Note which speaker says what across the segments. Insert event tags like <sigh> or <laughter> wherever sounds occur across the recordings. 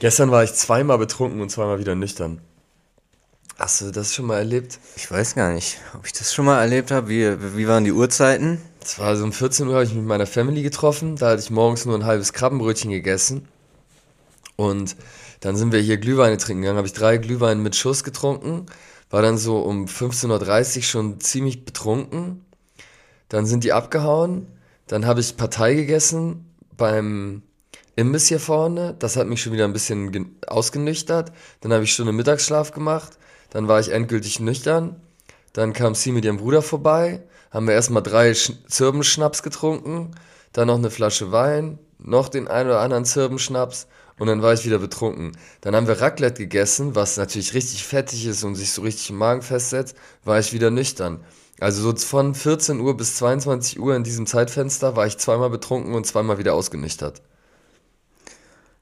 Speaker 1: Gestern war ich zweimal betrunken und zweimal wieder nüchtern. Hast du das schon mal erlebt?
Speaker 2: Ich weiß gar nicht, ob ich das schon mal erlebt habe. Wie, wie waren die Uhrzeiten?
Speaker 1: Es war so um 14 Uhr, habe ich mich mit meiner Family getroffen. Da hatte ich morgens nur ein halbes Krabbenbrötchen gegessen. Und dann sind wir hier Glühweine trinken gegangen. Habe ich drei Glühweine mit Schuss getrunken. War dann so um 15.30 Uhr schon ziemlich betrunken. Dann sind die abgehauen. Dann habe ich Partei gegessen beim Imbiss hier vorne. Das hat mich schon wieder ein bisschen ausgenüchtert. Dann habe ich schon einen Mittagsschlaf gemacht. Dann war ich endgültig nüchtern. Dann kam sie mit ihrem Bruder vorbei. Haben wir erstmal drei Sch Zirbenschnaps getrunken. Dann noch eine Flasche Wein. Noch den einen oder anderen Zirbenschnaps. Und dann war ich wieder betrunken. Dann haben wir Raclette gegessen, was natürlich richtig fettig ist und sich so richtig im Magen festsetzt. War ich wieder nüchtern. Also so von 14 Uhr bis 22 Uhr in diesem Zeitfenster war ich zweimal betrunken und zweimal wieder ausgenüchtert.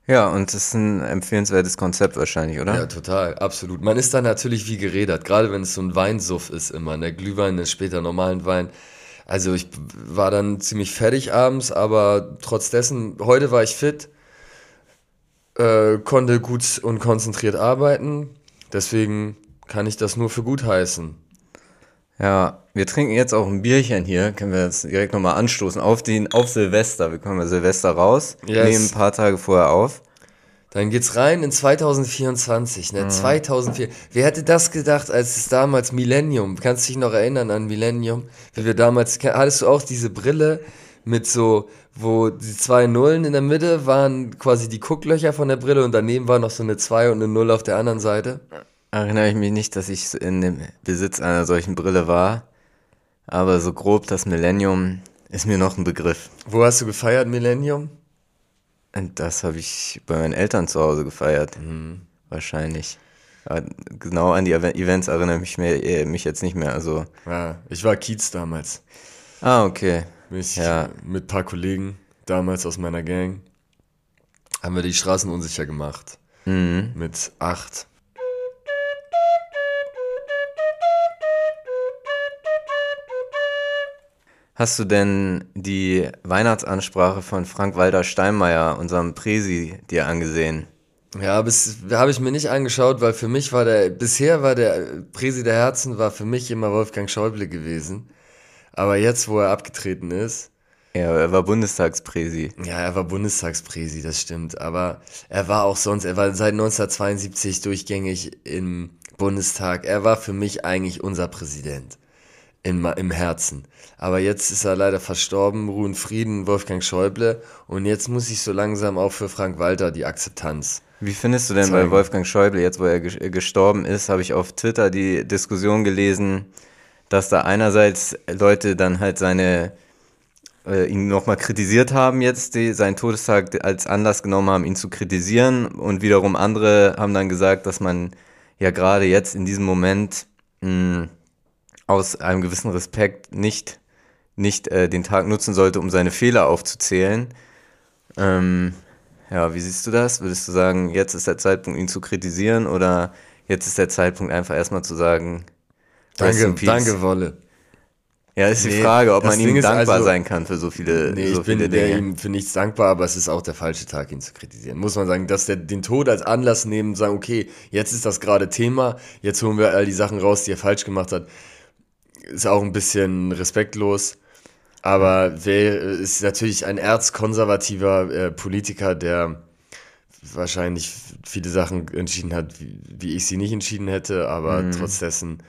Speaker 2: Ja, und das ist ein empfehlenswertes Konzept wahrscheinlich, oder?
Speaker 1: Ja, total, absolut. Man ist da natürlich wie geredet, gerade wenn es so ein Weinsuff ist immer. Der Glühwein ist später normalen Wein. Also ich war dann ziemlich fertig abends, aber trotz dessen, heute war ich fit, äh, konnte gut und konzentriert arbeiten. Deswegen kann ich das nur für gut heißen.
Speaker 2: Ja, wir trinken jetzt auch ein Bierchen hier. Können wir jetzt direkt nochmal anstoßen auf den, auf Silvester. Wir kommen ja Silvester raus, yes. nehmen ein paar Tage vorher auf.
Speaker 1: Dann geht's rein in 2024, ne? Mhm. 2004. Wer hätte das gedacht, als es damals Millennium, kannst du dich noch erinnern an Millennium? Wie wir damals, hattest du auch diese Brille mit so, wo die zwei Nullen in der Mitte waren quasi die Gucklöcher von der Brille und daneben war noch so eine 2 und eine Null auf der anderen Seite?
Speaker 2: erinnere ich mich nicht, dass ich in dem Besitz einer solchen Brille war. Aber so grob das Millennium ist mir noch ein Begriff.
Speaker 1: Wo hast du gefeiert, Millennium?
Speaker 2: Und das habe ich bei meinen Eltern zu Hause gefeiert. Mhm. Wahrscheinlich. Aber genau an die Events erinnere ich mich, äh, mich jetzt nicht mehr. Also.
Speaker 1: Ja, ich war Kiez damals.
Speaker 2: Ah, okay.
Speaker 1: Mich, ja. Mit ein paar Kollegen damals aus meiner Gang haben wir die Straßen unsicher gemacht. Mhm. Mit acht.
Speaker 2: Hast du denn die Weihnachtsansprache von Frank-Walter Steinmeier, unserem Presi, dir angesehen?
Speaker 1: Ja, habe ich mir nicht angeschaut, weil für mich war der, bisher war der Presi der Herzen, war für mich immer Wolfgang Schäuble gewesen. Aber jetzt, wo er abgetreten ist.
Speaker 2: Ja, er war Bundestagspräsi.
Speaker 1: Ja, er war Bundestagspräsi, das stimmt. Aber er war auch sonst, er war seit 1972 durchgängig im Bundestag. Er war für mich eigentlich unser Präsident in, im Herzen. Aber jetzt ist er leider verstorben, Ruhen Frieden, Wolfgang Schäuble. Und jetzt muss ich so langsam auch für Frank Walter die Akzeptanz.
Speaker 2: Wie findest du denn zeigen. bei Wolfgang Schäuble, jetzt wo er gestorben ist, habe ich auf Twitter die Diskussion gelesen, dass da einerseits Leute dann halt seine äh, ihn nochmal kritisiert haben jetzt, die seinen Todestag als Anlass genommen haben, ihn zu kritisieren und wiederum andere haben dann gesagt, dass man ja gerade jetzt in diesem Moment mh, aus einem gewissen Respekt nicht, nicht äh, den Tag nutzen sollte, um seine Fehler aufzuzählen. Ähm, ja, wie siehst du das? Würdest du sagen, jetzt ist der Zeitpunkt, ihn zu kritisieren oder jetzt ist der Zeitpunkt, einfach erstmal zu sagen,
Speaker 1: danke, danke, Wolle.
Speaker 2: Ja, ist nee, die Frage, ob man ihm dankbar also, sein kann für so viele, nee, so
Speaker 1: ich bin
Speaker 2: viele Dinge.
Speaker 1: ihm für nichts dankbar, aber es ist auch der falsche Tag, ihn zu kritisieren. Muss man sagen, dass der den Tod als Anlass nehmen und sagen, okay, jetzt ist das gerade Thema, jetzt holen wir all die Sachen raus, die er falsch gemacht hat ist auch ein bisschen respektlos. Aber wer ist natürlich ein erzkonservativer äh, Politiker, der wahrscheinlich viele Sachen entschieden hat, wie, wie ich sie nicht entschieden hätte, aber mhm. trotz dessen.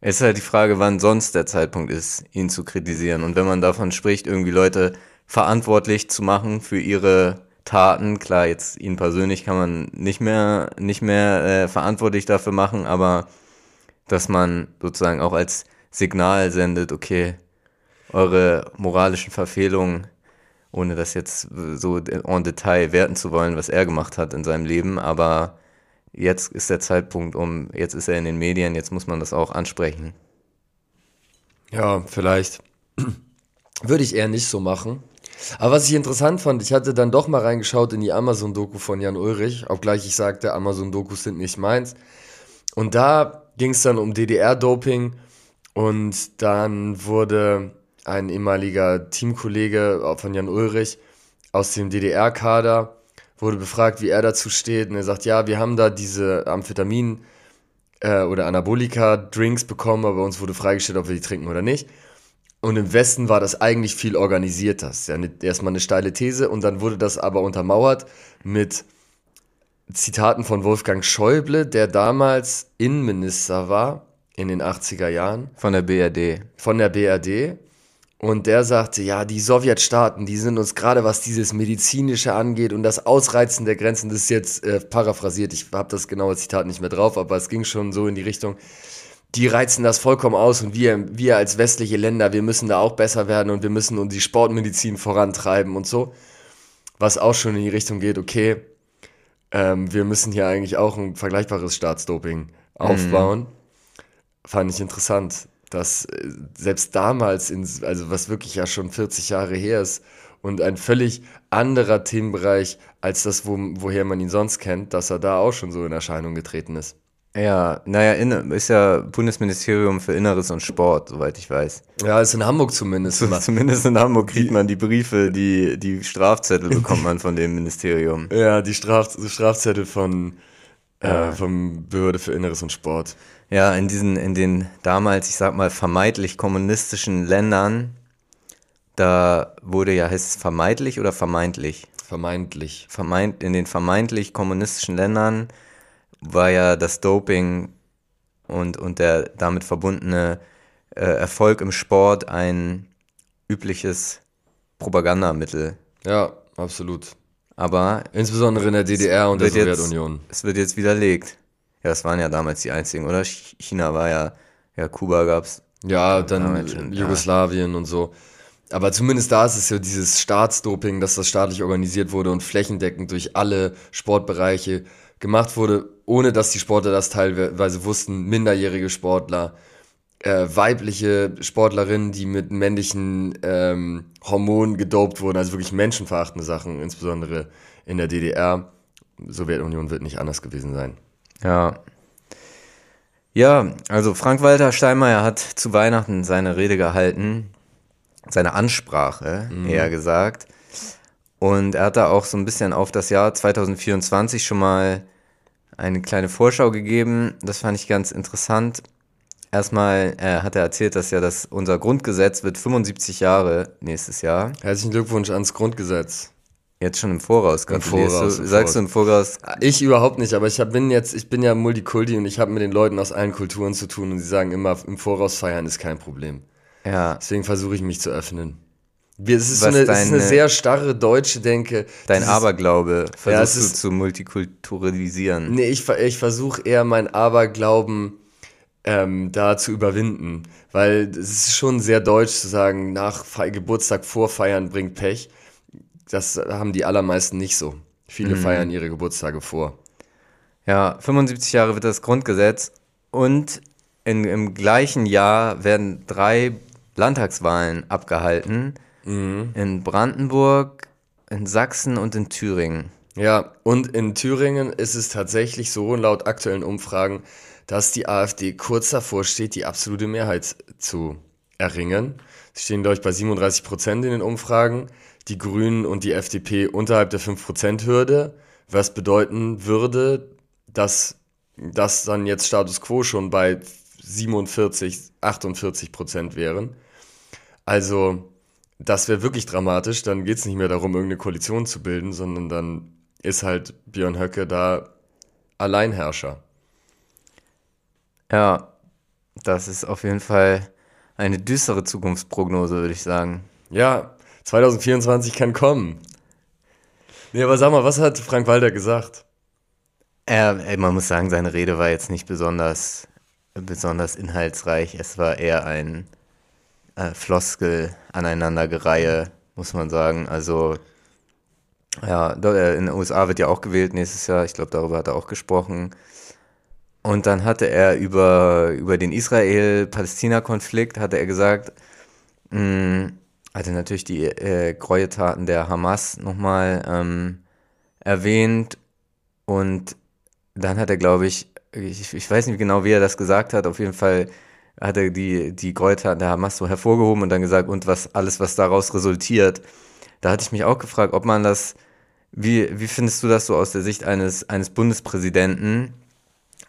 Speaker 2: Es ist halt die Frage, wann sonst der Zeitpunkt ist, ihn zu kritisieren. Und wenn man davon spricht, irgendwie Leute verantwortlich zu machen für ihre Taten, klar, jetzt ihn persönlich kann man nicht mehr, nicht mehr äh, verantwortlich dafür machen, aber dass man sozusagen auch als Signal sendet, okay, eure moralischen Verfehlungen, ohne das jetzt so en Detail werten zu wollen, was er gemacht hat in seinem Leben, aber jetzt ist der Zeitpunkt, um, jetzt ist er in den Medien, jetzt muss man das auch ansprechen.
Speaker 1: Ja, vielleicht. <clears throat> Würde ich eher nicht so machen. Aber was ich interessant fand, ich hatte dann doch mal reingeschaut in die Amazon-Doku von Jan Ulrich, obgleich ich sagte, Amazon-Dokus sind nicht meins. Und da ging es dann um DDR-Doping und dann wurde ein ehemaliger Teamkollege von Jan Ulrich aus dem DDR-Kader wurde befragt, wie er dazu steht. Und er sagt, ja, wir haben da diese Amphetamin- äh, oder Anabolika-Drinks bekommen, aber uns wurde freigestellt, ob wir die trinken oder nicht. Und im Westen war das eigentlich viel organisierter. Das ist ja eine, erstmal eine steile These und dann wurde das aber untermauert mit Zitaten von Wolfgang Schäuble, der damals Innenminister war in den 80er Jahren.
Speaker 2: Von der BRD.
Speaker 1: Von der BRD. Und der sagte, ja, die Sowjetstaaten, die sind uns gerade, was dieses Medizinische angeht und das Ausreizen der Grenzen, das ist jetzt äh, paraphrasiert, ich habe das genaue Zitat nicht mehr drauf, aber es ging schon so in die Richtung, die reizen das vollkommen aus und wir, wir als westliche Länder, wir müssen da auch besser werden und wir müssen uns die Sportmedizin vorantreiben und so. Was auch schon in die Richtung geht, okay, ähm, wir müssen hier eigentlich auch ein vergleichbares Staatsdoping aufbauen. Mhm. Fand ich interessant, dass äh, selbst damals, in, also was wirklich ja schon 40 Jahre her ist und ein völlig anderer Themenbereich als das, wo, woher man ihn sonst kennt, dass er da auch schon so in Erscheinung getreten ist.
Speaker 2: Ja, naja, ist ja Bundesministerium für Inneres und Sport, soweit ich weiß.
Speaker 1: Ja, ist in Hamburg zumindest.
Speaker 2: zumindest in Hamburg kriegt man die Briefe, die, die Strafzettel bekommt man von dem Ministerium. <laughs>
Speaker 1: Ja, die Straf, Strafzettel von, äh, vom Behörde für Inneres und Sport.
Speaker 2: Ja, in diesen, in den damals, ich sag mal, vermeintlich kommunistischen Ländern, da wurde ja, heißt es vermeintlich oder vermeintlich?
Speaker 1: Vermeintlich.
Speaker 2: Vermeint, in den vermeintlich kommunistischen Ländern war ja das Doping und, und der damit verbundene äh, Erfolg im Sport ein übliches Propagandamittel.
Speaker 1: Ja, absolut.
Speaker 2: Aber
Speaker 1: insbesondere in der DDR und der Sowjetunion.
Speaker 2: Es wird jetzt widerlegt. Ja, das waren ja damals die einzigen, oder? China war ja, ja, Kuba gab's.
Speaker 1: Ja, dann schon, Jugoslawien ja. und so. Aber zumindest da ist es ja dieses Staatsdoping, dass das staatlich organisiert wurde und flächendeckend durch alle Sportbereiche gemacht wurde, ohne dass die Sportler das teilweise wussten, minderjährige Sportler, äh, weibliche Sportlerinnen, die mit männlichen ähm, Hormonen gedopt wurden, also wirklich menschenverachtende Sachen, insbesondere in der DDR. Sowjetunion wird nicht anders gewesen sein.
Speaker 2: Ja. Ja, also Frank-Walter Steinmeier hat zu Weihnachten seine Rede gehalten, seine Ansprache, mhm. eher gesagt. Und er hat da auch so ein bisschen auf das Jahr 2024 schon mal eine kleine Vorschau gegeben. Das fand ich ganz interessant. Erstmal äh, hat er erzählt, dass ja das, unser Grundgesetz wird 75 Jahre nächstes Jahr.
Speaker 1: Herzlichen Glückwunsch ans Grundgesetz.
Speaker 2: Jetzt schon im Voraus,
Speaker 1: Im Voraus,
Speaker 2: du, im sagst Voraus. du im Voraus?
Speaker 1: Ich überhaupt nicht, aber ich hab, bin jetzt, ich bin ja Multikulti und ich habe mit den Leuten aus allen Kulturen zu tun und sie sagen immer, im Voraus feiern ist kein Problem. Ja. Deswegen versuche ich mich zu öffnen. Es ist, so eine, deine, es ist eine sehr starre deutsche Denke.
Speaker 2: Dein dieses, Aberglaube versuchst ja, du zu multikulturalisieren.
Speaker 1: Nee, ich, ich versuche eher mein Aberglauben ähm, da zu überwinden. Weil es ist schon sehr deutsch zu sagen, nach Fe Geburtstag vorfeiern bringt Pech. Das haben die allermeisten nicht so. Viele mhm. feiern ihre Geburtstage vor.
Speaker 2: Ja, 75 Jahre wird das Grundgesetz und in, im gleichen Jahr werden drei Landtagswahlen abgehalten. Mhm. In Brandenburg, in Sachsen und in Thüringen.
Speaker 1: Ja, und in Thüringen ist es tatsächlich so, laut aktuellen Umfragen, dass die AfD kurz davor steht, die absolute Mehrheit zu erringen. Sie stehen, glaube ich, bei 37 Prozent in den Umfragen. Die Grünen und die FDP unterhalb der 5-Prozent-Hürde, was bedeuten würde, dass das dann jetzt Status quo schon bei 47, 48 Prozent wären. Also das wäre wirklich dramatisch. Dann geht es nicht mehr darum, irgendeine Koalition zu bilden, sondern dann ist halt Björn Höcke da Alleinherrscher.
Speaker 2: Ja, das ist auf jeden Fall eine düstere Zukunftsprognose, würde ich sagen.
Speaker 1: Ja, 2024 kann kommen. Nee, aber sag mal, was hat Frank Walter gesagt?
Speaker 2: Er, ey, man muss sagen, seine Rede war jetzt nicht besonders, besonders inhaltsreich. Es war eher ein äh, Floskel aneinandergereihe, muss man sagen. Also, ja, äh, in den USA wird ja auch gewählt nächstes Jahr. Ich glaube, darüber hat er auch gesprochen. Und dann hatte er über, über den Israel-Palästina-Konflikt, hatte er gesagt, mh, mm, hatte natürlich die äh, Gräueltaten der Hamas nochmal ähm, erwähnt. Und dann hat er, glaube ich, ich, ich weiß nicht genau, wie er das gesagt hat, auf jeden Fall hat er die, die Gräueltaten der Hamas so hervorgehoben und dann gesagt, und was alles, was daraus resultiert. Da hatte ich mich auch gefragt, ob man das Wie, wie findest du das so aus der Sicht eines, eines Bundespräsidenten?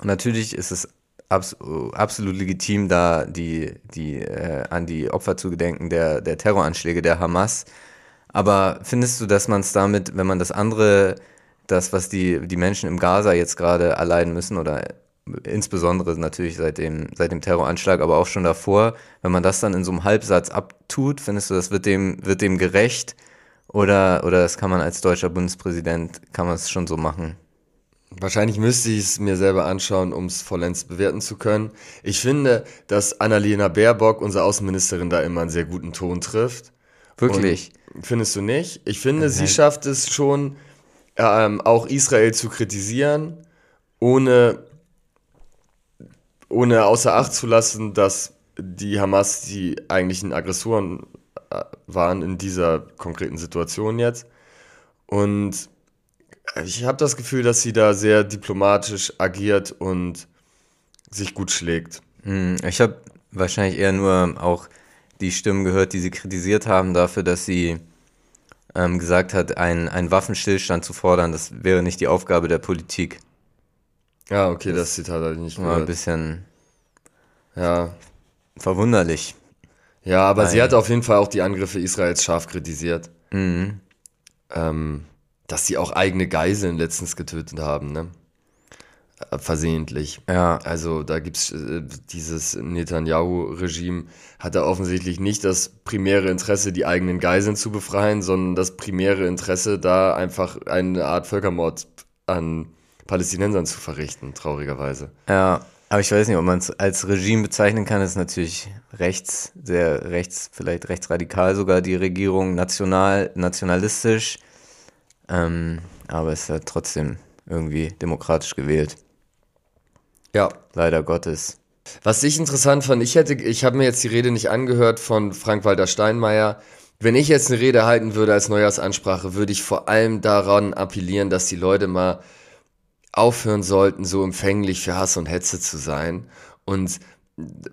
Speaker 2: Natürlich ist es abs absolut legitim, da die, die, äh, an die Opfer zu gedenken der, der Terroranschläge der Hamas. Aber findest du, dass man es damit, wenn man das andere, das, was die, die Menschen im Gaza jetzt gerade erleiden müssen, oder insbesondere natürlich seit dem, seit dem Terroranschlag, aber auch schon davor, wenn man das dann in so einem Halbsatz abtut, findest du, das wird dem, wird dem gerecht? Oder, oder das kann man als deutscher Bundespräsident, kann man es schon so machen?
Speaker 1: Wahrscheinlich müsste ich es mir selber anschauen, um es vollends bewerten zu können. Ich finde, dass Annalena Baerbock, unsere Außenministerin, da immer einen sehr guten Ton trifft.
Speaker 2: Wirklich?
Speaker 1: Und findest du nicht? Ich finde, okay. sie schafft es schon, ähm, auch Israel zu kritisieren, ohne, ohne außer Acht zu lassen, dass die Hamas die eigentlichen Aggressoren äh, waren in dieser konkreten Situation jetzt. Und ich habe das Gefühl, dass sie da sehr diplomatisch agiert und sich gut schlägt.
Speaker 2: Hm, ich habe wahrscheinlich eher nur auch die Stimmen gehört, die sie kritisiert haben dafür, dass sie ähm, gesagt hat, einen Waffenstillstand zu fordern, das wäre nicht die Aufgabe der Politik.
Speaker 1: Ja, okay, das, das Zitat hatte ich nicht
Speaker 2: gehört. War ein bisschen
Speaker 1: ja.
Speaker 2: verwunderlich.
Speaker 1: Ja, aber Nein. sie hat auf jeden Fall auch die Angriffe Israels scharf kritisiert.
Speaker 2: Mhm.
Speaker 1: Ähm, dass sie auch eigene Geiseln letztens getötet haben, ne? Äh, versehentlich.
Speaker 2: Ja.
Speaker 1: Also da gibt es äh, dieses Netanyahu-Regime hat da offensichtlich nicht das primäre Interesse, die eigenen Geiseln zu befreien, sondern das primäre Interesse, da einfach eine Art Völkermord an Palästinensern zu verrichten, traurigerweise.
Speaker 2: Ja, aber ich weiß nicht, ob man es als Regime bezeichnen kann. Das ist natürlich rechts, sehr rechts, vielleicht rechtsradikal sogar die Regierung, national, nationalistisch. Ähm, aber es ist ja trotzdem irgendwie demokratisch gewählt.
Speaker 1: Ja.
Speaker 2: Leider Gottes.
Speaker 1: Was ich interessant fand, ich hätte, ich habe mir jetzt die Rede nicht angehört von Frank-Walter Steinmeier. Wenn ich jetzt eine Rede halten würde als Neujahrsansprache, würde ich vor allem daran appellieren, dass die Leute mal aufhören sollten, so empfänglich für Hass und Hetze zu sein. Und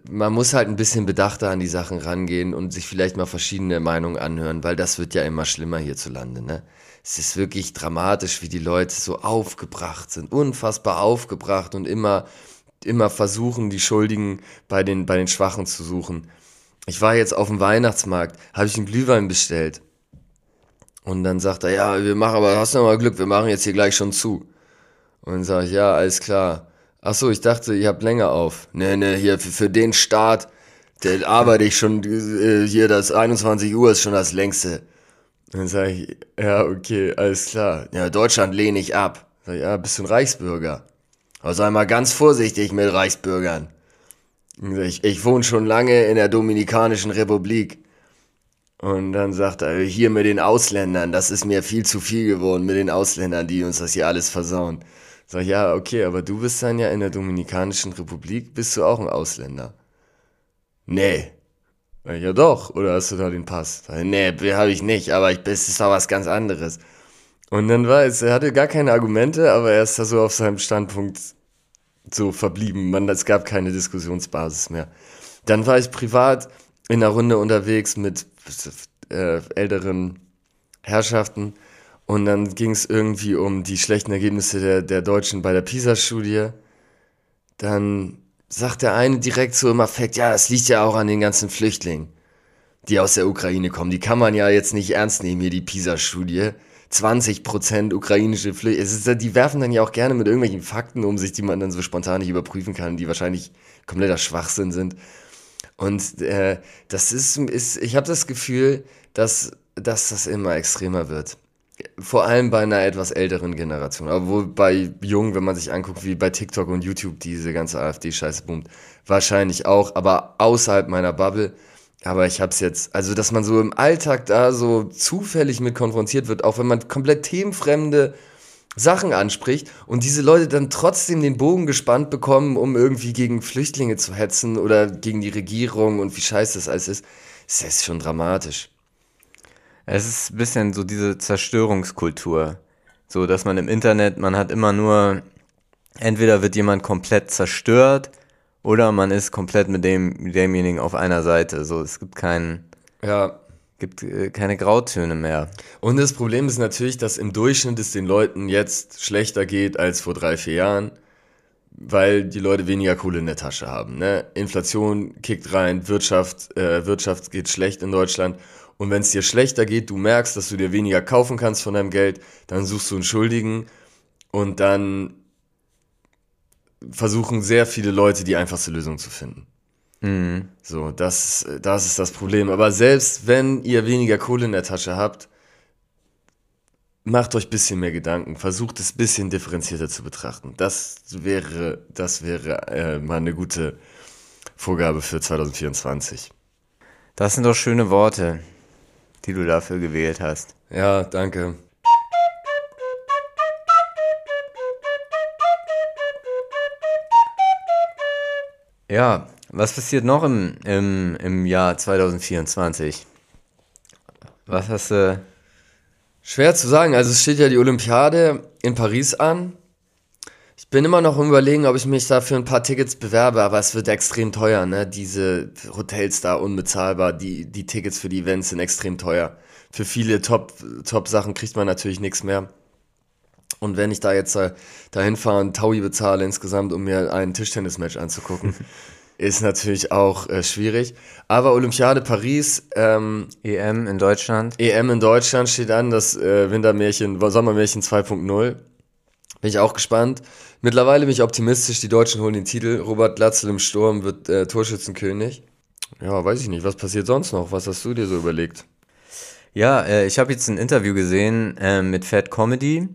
Speaker 1: man muss halt ein bisschen bedachter an die Sachen rangehen und sich vielleicht mal verschiedene Meinungen anhören, weil das wird ja immer schlimmer hierzulande, ne? Es ist wirklich dramatisch, wie die Leute so aufgebracht sind, unfassbar aufgebracht und immer, immer versuchen, die Schuldigen bei den, bei den Schwachen zu suchen. Ich war jetzt auf dem Weihnachtsmarkt, habe ich einen Glühwein bestellt. Und dann sagt er, ja, wir machen aber, hast du mal Glück, wir machen jetzt hier gleich schon zu. Und dann sage ich, ja, alles klar. Ach so, ich dachte, ihr habt länger auf. Nee, nee, hier für, für den Start, der arbeite ich schon, äh, hier das 21 Uhr ist schon das längste. Dann sage ich, ja, okay, alles klar. Ja, Deutschland lehne ich ab. Sag ich, ja, bist du ein Reichsbürger? Also einmal ganz vorsichtig mit Reichsbürgern. Ich, ich wohne schon lange in der Dominikanischen Republik. Und dann sagt er, hier mit den Ausländern, das ist mir viel zu viel geworden mit den Ausländern, die uns das hier alles versauen. Sag ich, ja, okay, aber du bist dann ja in der Dominikanischen Republik, bist du auch ein Ausländer? Nee. Ja doch, oder hast du da den Pass? Nee, habe ich nicht, aber ich, das ist doch was ganz anderes. Und dann war es, er hatte gar keine Argumente, aber er ist da so auf seinem Standpunkt so verblieben. Man, es gab keine Diskussionsbasis mehr. Dann war ich privat in einer Runde unterwegs mit äh, älteren Herrschaften und dann ging es irgendwie um die schlechten Ergebnisse der, der Deutschen bei der PISA-Studie. Dann sagt der eine direkt so im Affekt, ja, das liegt ja auch an den ganzen Flüchtlingen, die aus der Ukraine kommen. Die kann man ja jetzt nicht ernst nehmen, hier die PISA-Studie. 20% ukrainische Flüchtlinge. Die werfen dann ja auch gerne mit irgendwelchen Fakten um sich, die man dann so spontan nicht überprüfen kann, die wahrscheinlich kompletter Schwachsinn sind. Und äh, das ist, ist ich habe das Gefühl, dass, dass das immer extremer wird vor allem bei einer etwas älteren Generation. Obwohl bei Jungen, wenn man sich anguckt, wie bei TikTok und YouTube diese ganze AfD-Scheiße boomt, wahrscheinlich auch, aber außerhalb meiner Bubble. Aber ich hab's jetzt, also dass man so im Alltag da so zufällig mit konfrontiert wird, auch wenn man komplett themenfremde Sachen anspricht und diese Leute dann trotzdem den Bogen gespannt bekommen, um irgendwie gegen Flüchtlinge zu hetzen oder gegen die Regierung und wie scheiße das alles ist, das ist schon dramatisch.
Speaker 2: Es ist ein bisschen so diese Zerstörungskultur. So, dass man im Internet, man hat immer nur, entweder wird jemand komplett zerstört oder man ist komplett mit dem, mit demjenigen auf einer Seite. So, es gibt keinen.
Speaker 1: Ja,
Speaker 2: Gibt äh, keine Grautöne mehr.
Speaker 1: Und das Problem ist natürlich, dass im Durchschnitt es den Leuten jetzt schlechter geht als vor drei, vier Jahren, weil die Leute weniger Kohle in der Tasche haben. Ne? Inflation kickt rein, Wirtschaft, äh, Wirtschaft geht schlecht in Deutschland. Und wenn es dir schlechter geht, du merkst, dass du dir weniger kaufen kannst von deinem Geld, dann suchst du einen Schuldigen und dann versuchen sehr viele Leute die einfachste Lösung zu finden. Mhm. So, das, das ist das Problem. Aber selbst wenn ihr weniger Kohle in der Tasche habt, macht euch ein bisschen mehr Gedanken, versucht es ein bisschen differenzierter zu betrachten. Das wäre, das wäre äh, mal eine gute Vorgabe für 2024.
Speaker 2: Das sind doch schöne Worte, die du dafür gewählt hast.
Speaker 1: Ja, danke.
Speaker 2: Ja, was passiert noch im, im, im Jahr 2024? Was hast du.
Speaker 1: Schwer zu sagen. Also es steht ja die Olympiade in Paris an. Ich bin immer noch im Überlegen, ob ich mich da für ein paar Tickets bewerbe, aber es wird extrem teuer, ne? Diese Hotels da unbezahlbar, die, die Tickets für die Events sind extrem teuer. Für viele Top-Sachen Top kriegt man natürlich nichts mehr. Und wenn ich da jetzt äh, dahin fahre und Taui bezahle insgesamt, um mir ein Tischtennismatch anzugucken, <laughs> ist natürlich auch äh, schwierig. Aber Olympiade Paris. Ähm,
Speaker 2: EM in Deutschland.
Speaker 1: EM in Deutschland steht an, das äh, Wintermärchen, Sommermärchen 2.0. Bin ich auch gespannt. Mittlerweile bin ich optimistisch, die Deutschen holen den Titel. Robert Glatzel im Sturm wird äh, Torschützenkönig. Ja, weiß ich nicht. Was passiert sonst noch? Was hast du dir so überlegt?
Speaker 2: Ja, äh, ich habe jetzt ein Interview gesehen äh, mit Fat Comedy.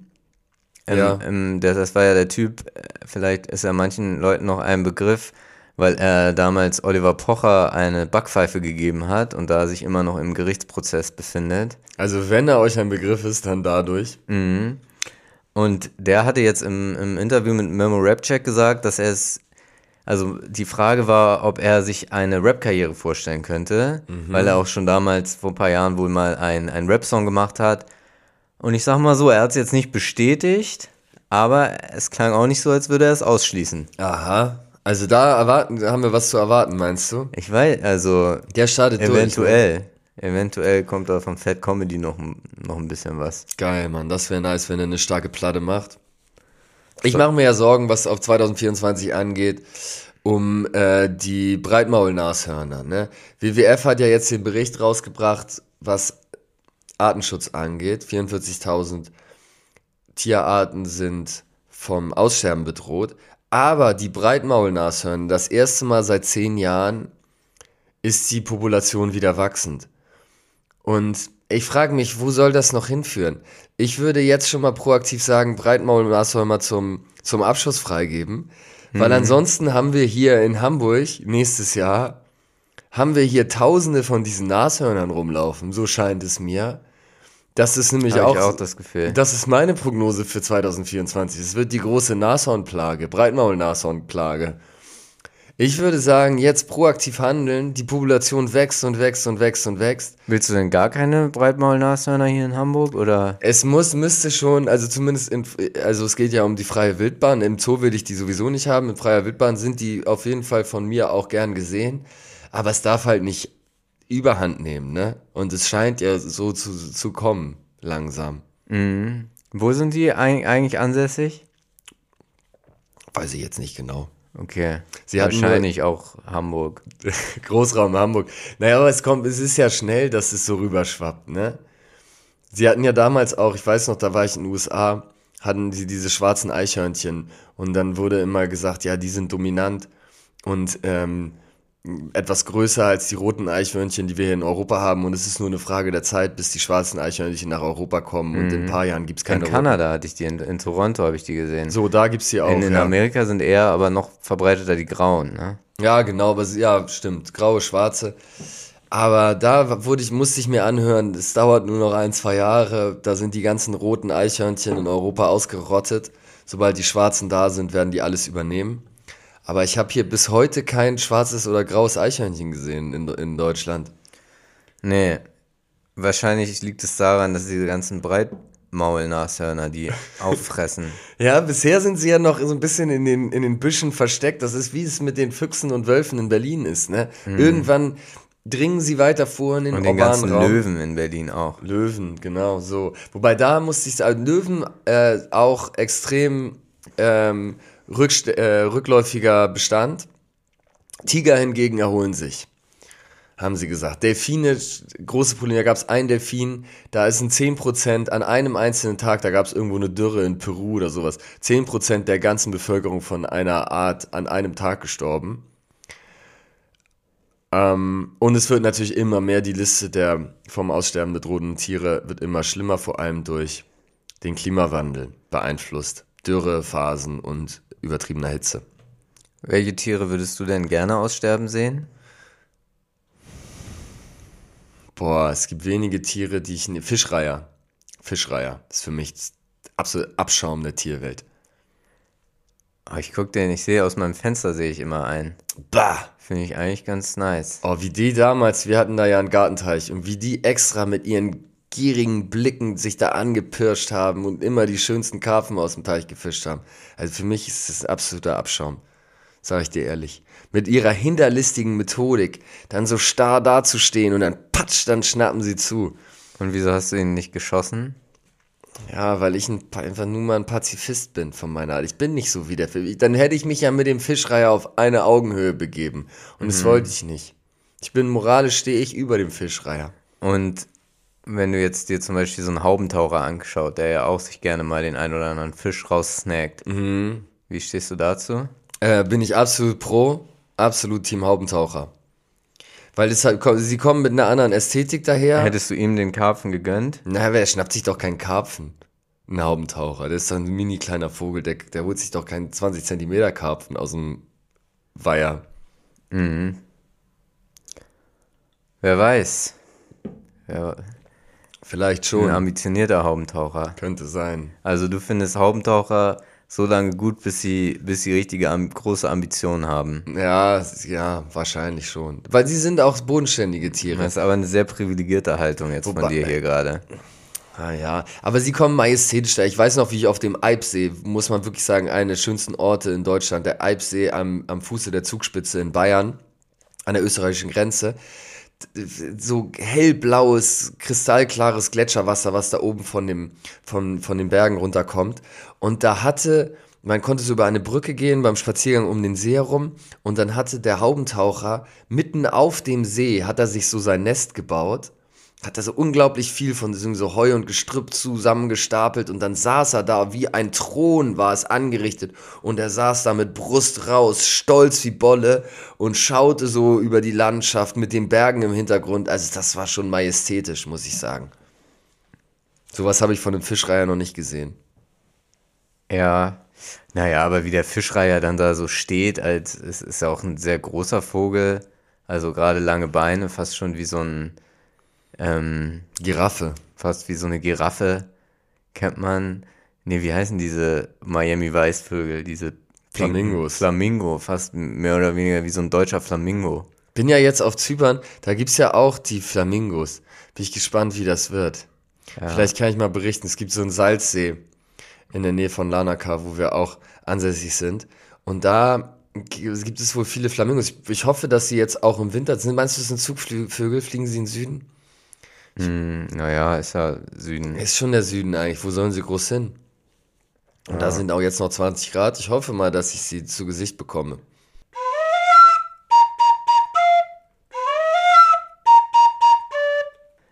Speaker 2: Ähm, ja. Ähm, der, das war ja der Typ, äh, vielleicht ist er manchen Leuten noch ein Begriff, weil er damals Oliver Pocher eine Backpfeife gegeben hat und da sich immer noch im Gerichtsprozess befindet.
Speaker 1: Also wenn er euch ein Begriff ist, dann dadurch.
Speaker 2: Mhm. Und der hatte jetzt im, im Interview mit Memo Rapcheck gesagt, dass er es, also die Frage war, ob er sich eine Rap-Karriere vorstellen könnte, mhm. weil er auch schon damals vor ein paar Jahren wohl mal einen Rap-Song gemacht hat. Und ich sag mal so, er hat es jetzt nicht bestätigt, aber es klang auch nicht so, als würde er es ausschließen.
Speaker 1: Aha, also da erwarten, haben wir was zu erwarten, meinst du?
Speaker 2: Ich weiß, also.
Speaker 1: Der startet
Speaker 2: eventuell. Durch, eventuell kommt da von Fat Comedy noch, noch ein bisschen was.
Speaker 1: Geil, Mann. Das wäre nice, wenn er eine starke Platte macht. Ich mache mir ja Sorgen, was auf 2024 angeht, um äh, die Breitmaul-Nashörner. Ne? WWF hat ja jetzt den Bericht rausgebracht, was Artenschutz angeht. 44.000 Tierarten sind vom Aussterben bedroht. Aber die Breitmaulnashörner, das erste Mal seit zehn Jahren ist die Population wieder wachsend. Und ich frage mich, wo soll das noch hinführen? Ich würde jetzt schon mal proaktiv sagen, Breitmaulnashörner zum, zum Abschuss freigeben. Weil mhm. ansonsten haben wir hier in Hamburg nächstes Jahr, haben wir hier tausende von diesen Nashörnern rumlaufen, so scheint es mir. Das ist nämlich auch,
Speaker 2: auch, das Gefühl.
Speaker 1: Das ist meine Prognose für 2024. Es wird die große Nashornplage, Breitmaul-Nashornplage. Ich würde sagen, jetzt proaktiv handeln, die Population wächst und wächst und wächst und wächst.
Speaker 2: Willst du denn gar keine Breitmaul-Nashörner hier in Hamburg oder?
Speaker 1: Es muss, müsste schon, also zumindest, in, also es geht ja um die freie Wildbahn. Im Zoo will ich die sowieso nicht haben. In freier Wildbahn sind die auf jeden Fall von mir auch gern gesehen. Aber es darf halt nicht überhand nehmen, ne? Und es scheint ja so zu, zu kommen, langsam.
Speaker 2: Mhm. Wo sind die eigentlich ansässig?
Speaker 1: Weiß ich jetzt nicht genau.
Speaker 2: Okay. Sie Wahrscheinlich nur, auch Hamburg. <laughs>
Speaker 1: Großraum Hamburg. Naja, aber es kommt, es ist ja schnell, dass es so rüberschwappt, ne? Sie hatten ja damals auch, ich weiß noch, da war ich in den USA, hatten sie diese schwarzen Eichhörnchen und dann wurde immer gesagt, ja, die sind dominant und ähm, etwas größer als die roten Eichhörnchen, die wir hier in Europa haben. Und es ist nur eine Frage der Zeit, bis die schwarzen Eichhörnchen nach Europa kommen. Und in ein mhm. paar Jahren gibt es keine
Speaker 2: In Kanada hatte ich die, in, in Toronto habe ich die gesehen.
Speaker 1: So, da gibt es die auch.
Speaker 2: In, in ja. Amerika sind eher aber noch verbreiteter die grauen, ne?
Speaker 1: Ja, genau, aber ja, stimmt. Graue, schwarze. Aber da wurde ich, musste ich mir anhören, es dauert nur noch ein, zwei Jahre. Da sind die ganzen roten Eichhörnchen in Europa ausgerottet. Sobald die schwarzen da sind, werden die alles übernehmen. Aber ich habe hier bis heute kein schwarzes oder graues Eichhörnchen gesehen in, in Deutschland.
Speaker 2: Nee, wahrscheinlich liegt es daran, dass diese ganzen Breitmaulnashörner die <laughs> auffressen.
Speaker 1: ja, bisher sind sie ja noch so ein bisschen in den, in den Büschen versteckt. Das ist wie es mit den Füchsen und Wölfen in Berlin ist. Ne? Mhm. Irgendwann dringen sie weiter vor in den
Speaker 2: Und den
Speaker 1: urbanen
Speaker 2: ganzen
Speaker 1: Raum.
Speaker 2: Löwen in Berlin auch.
Speaker 1: Löwen, genau, so. Wobei da musste ich sagen, Löwen äh, auch extrem ähm, rückst äh, rückläufiger Bestand. Tiger hingegen erholen sich, haben sie gesagt. Delfine, große Probleme, da gab es einen Delfin, da ist ein 10% an einem einzelnen Tag, da gab es irgendwo eine Dürre in Peru oder sowas, 10% der ganzen Bevölkerung von einer Art an einem Tag gestorben. Ähm, und es wird natürlich immer mehr, die Liste der vom Aussterben bedrohten Tiere wird immer schlimmer, vor allem durch den Klimawandel beeinflusst. Dürrephasen und übertriebener Hitze.
Speaker 2: Welche Tiere würdest du denn gerne aussterben sehen?
Speaker 1: Boah, es gibt wenige Tiere, die ich. ne- Fischreiher. Ist für mich das absolute Abschaum der Tierwelt.
Speaker 2: Oh, ich guck den, ich sehe aus meinem Fenster sehe ich immer einen.
Speaker 1: Bah!
Speaker 2: Finde ich eigentlich ganz nice.
Speaker 1: Oh, wie die damals, wir hatten da ja einen Gartenteich und wie die extra mit ihren gierigen Blicken sich da angepirscht haben und immer die schönsten Karpfen aus dem Teich gefischt haben. Also für mich ist das absoluter Abschaum. Sag ich dir ehrlich. Mit ihrer hinterlistigen Methodik dann so starr dazustehen und dann patsch, dann schnappen sie zu.
Speaker 2: Und wieso hast du ihn nicht geschossen?
Speaker 1: Ja, weil ich ein, einfach nur mal ein Pazifist bin von meiner Art. Ich bin nicht so wie der Fisch. Dann hätte ich mich ja mit dem Fischreiher auf eine Augenhöhe begeben. Und das wollte ich nicht. Ich bin moralisch, stehe ich über dem Fischreiher.
Speaker 2: Und wenn du jetzt dir zum Beispiel so einen Haubentaucher angeschaut, der ja auch sich gerne mal den ein oder anderen Fisch raussnackt. Wie stehst du dazu?
Speaker 1: Äh, bin ich absolut pro, absolut Team Haubentaucher. Weil es halt, sie kommen mit einer anderen Ästhetik daher.
Speaker 2: Hättest du ihm den Karpfen gegönnt?
Speaker 1: Na, wer schnappt sich doch keinen Karpfen? Ein Haubentaucher. Das ist doch ein mini kleiner Vogel. Der, der holt sich doch keinen 20 Zentimeter Karpfen aus dem Weiher.
Speaker 2: Wer weiß. Ja,
Speaker 1: Vielleicht
Speaker 2: ein
Speaker 1: schon.
Speaker 2: ambitionierter Haubentaucher.
Speaker 1: Könnte sein.
Speaker 2: Also du findest Haubentaucher so lange gut, bis sie, bis sie richtige große Ambitionen haben.
Speaker 1: Ja, ja, wahrscheinlich schon. Weil sie sind auch bodenständige Tiere.
Speaker 2: Das ist aber eine sehr privilegierte Haltung jetzt von
Speaker 1: Wobei-
Speaker 2: dir hier gerade.
Speaker 1: Ah ja, aber sie kommen majestätisch da. Ich weiß noch, wie ich auf dem Eibsee, muss man wirklich sagen, einer der schönsten Orte in Deutschland, der Eibsee am, am Fuße der Zugspitze in Bayern, an der österreichischen Grenze. So hellblaues, kristallklares Gletscherwasser, was da oben von, dem, von, von den Bergen runterkommt. Und da hatte, man konnte so über eine Brücke gehen beim Spaziergang um den See herum und dann hatte der Haubentaucher mitten auf dem See, hat er sich so sein Nest gebaut hat er so unglaublich viel von diesem so Heu und Gestrüpp zusammengestapelt und dann saß er da wie ein Thron war es angerichtet und er saß da mit Brust raus, stolz wie Bolle und schaute so über die Landschaft mit den Bergen im Hintergrund. Also das war schon majestätisch, muss ich sagen. Sowas habe ich von dem Fischreiher noch nicht gesehen.
Speaker 2: Ja, naja, aber wie der Fischreiher dann da so steht, als es ist ja auch ein sehr großer Vogel, also gerade lange Beine, fast schon wie so ein, ähm,
Speaker 1: Giraffe.
Speaker 2: fast wie so eine Giraffe, kennt man. Nee, wie heißen diese Miami-Weißvögel, diese pinken-
Speaker 1: Flamingos.
Speaker 2: Flamingo, fast mehr oder weniger wie so ein deutscher Flamingo.
Speaker 1: Bin ja jetzt auf Zypern, da gibt's ja auch die Flamingos. Bin ich gespannt, wie das wird. Vielleicht kann ich mal berichten, es gibt so einen Salzsee in der Nähe von Larnaca, wo wir auch ansässig sind. Und da gibt es wohl viele Flamingos. Ich, ich hoffe, dass sie jetzt auch im Winter sind. Meinst du, das sind Zugvögel? Fliegen sie in den Süden?
Speaker 2: Hm, naja, ist ja Süden.
Speaker 1: Ist schon der Süden eigentlich. Wo sollen sie groß hin? Und da sind auch jetzt noch 20 Grad. Ich hoffe mal, dass ich sie zu Gesicht bekomme.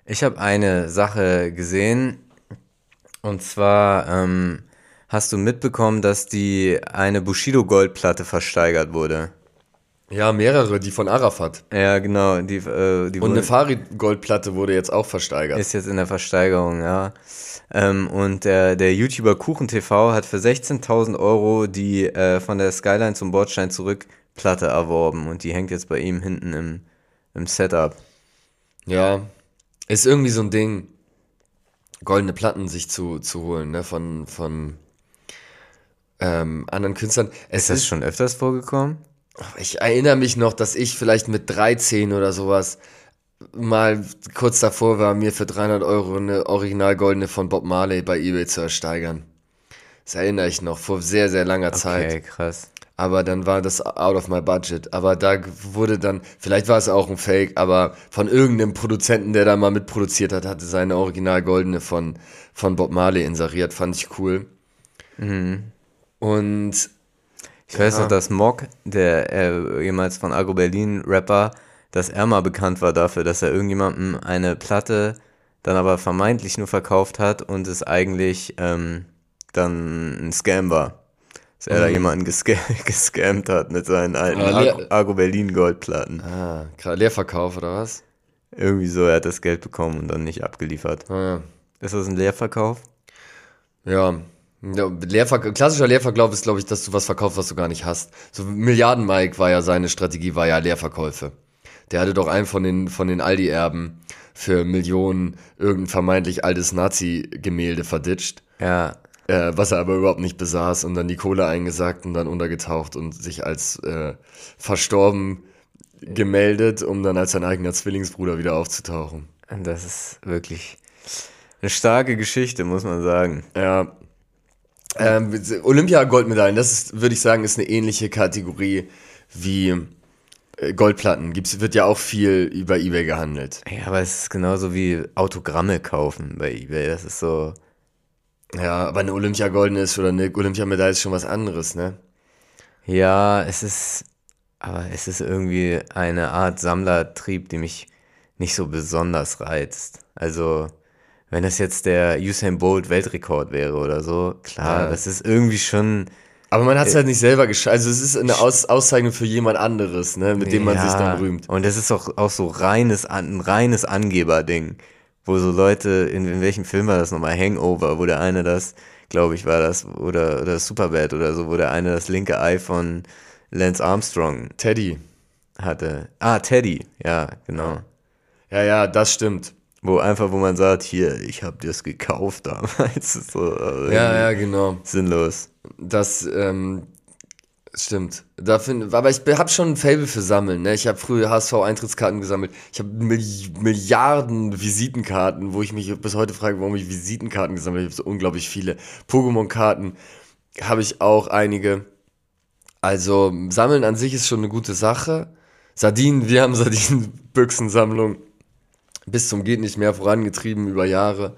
Speaker 2: Ich habe eine Sache gesehen und zwar ähm, hast du mitbekommen, dass die eine Bushido Goldplatte versteigert wurde.
Speaker 1: Ja, mehrere, die von Arafat.
Speaker 2: Ja, genau, die, äh, die
Speaker 1: Und eine Farid-Goldplatte wurde jetzt auch versteigert.
Speaker 2: ist jetzt in der Versteigerung, ja. Ähm, und der, der YouTuber KuchenTV hat für 16.000 Euro die äh, von der Skyline zum Bordstein zurück Platte erworben und die hängt jetzt bei ihm hinten im, im Setup.
Speaker 1: Ja, ist irgendwie so ein Ding, goldene Platten sich zu, zu holen, ne, von, von ähm, anderen Künstlern. Es
Speaker 2: Ist das schon öfters vorgekommen?
Speaker 1: Ich erinnere mich noch, dass ich vielleicht mit 13 oder sowas mal kurz davor war, mir für 300 Euro eine original goldene von Bob Marley bei eBay zu ersteigern. Das erinnere ich noch, vor sehr, sehr langer Zeit.
Speaker 2: Okay, krass.
Speaker 1: aber dann war das out of my budget. Aber da wurde dann, vielleicht war es auch ein Fake, aber von irgendeinem Produzenten, der da mal mitproduziert hat, hatte seine original goldene von, von Bob Marley inseriert. Fand ich cool.
Speaker 2: Mhm.
Speaker 1: Und
Speaker 2: Ich weiß
Speaker 1: Ja.
Speaker 2: noch, dass Mock, der äh, jemals von Agro Berlin Rapper, dass er mal bekannt war dafür, dass er irgendjemandem eine Platte dann aber vermeintlich nur verkauft hat und es eigentlich ähm, dann ein Scam war. Dass er da
Speaker 1: Mhm.
Speaker 2: jemanden gesca <laughs> gescammt hat mit seinen alten
Speaker 1: Ah,
Speaker 2: Agro Berlin Goldplatten.
Speaker 1: ah, gerade Leerverkauf oder was?
Speaker 2: Irgendwie so, er hat das Geld bekommen und dann nicht abgeliefert.
Speaker 1: Ah,
Speaker 2: Ist das ein Leerverkauf?
Speaker 1: ja. Ja, Leerverk klassischer Leerverkauf ist, glaube ich, dass du was verkaufst, was du gar nicht hast. So Milliarden Mike war ja seine Strategie, war ja Leerverkäufe. Der hatte doch einen von den, von den Aldi-Erben für Millionen irgendein vermeintlich altes Nazi-Gemälde verditscht,
Speaker 2: Ja,
Speaker 1: äh, was er aber überhaupt nicht besaß und dann die Kohle eingesackt und dann untergetaucht und sich als äh, verstorben gemeldet, um dann als sein eigener Zwillingsbruder wieder aufzutauchen.
Speaker 2: das ist wirklich eine starke Geschichte, muss man sagen.
Speaker 1: Ja. Ähm, Olympia-Goldmedaillen, das ist, würde ich sagen, ist eine ähnliche Kategorie wie äh, Goldplatten. Gibt's, wird ja auch viel über Ebay gehandelt.
Speaker 2: Ja, aber es ist genauso wie Autogramme kaufen bei eBay. Das ist so.
Speaker 1: Ja, aber eine Olympia-Goldene ist oder eine Olympiamedaille ist schon was anderes, ne?
Speaker 2: Ja, es ist. Aber es ist irgendwie eine Art Sammlertrieb, die mich nicht so besonders reizt. Also, wenn das jetzt der Usain Bolt Weltrekord wäre oder so, klar,
Speaker 1: Ja.
Speaker 2: das ist irgendwie schon.
Speaker 1: Aber man hat es halt nicht selber geschafft. Also es ist eine Aus Auszeichnung für jemand anderes, ne? Mit dem man sich
Speaker 2: Ja,
Speaker 1: dann rühmt.
Speaker 2: Und das ist auch, auch so reines, ein reines Angeberding, wo so Leute, in, in welchem Film war das nochmal, Hangover, wo der eine das, glaube ich, war das, oder, oder Superbad oder so, wo der eine das linke Ei von Lance Armstrong
Speaker 1: Teddy.
Speaker 2: hatte. Ah, Teddy, ja, genau.
Speaker 1: Ja, ja, das stimmt.
Speaker 2: Wo einfach, wo man sagt, hier, ich habe das gekauft damals. <laughs> so, äh,
Speaker 1: Ja, ja, genau.
Speaker 2: Sinnlos.
Speaker 1: Das ähm, stimmt. Da find, aber ich habe schon ein Fable für Sammeln. Ne? Ich habe früher HSV-Eintrittskarten gesammelt. Ich habe Milli Milliarden Visitenkarten, wo ich mich bis heute frage, warum ich Visitenkarten gesammelt habe. Ich habe so unglaublich viele. Pokémon-Karten habe ich auch einige. Also Sammeln an sich ist schon eine gute Sache. Sardinen, wir haben Sardinenbüchsensammlung bis zum geht nicht mehr vorangetrieben über Jahre.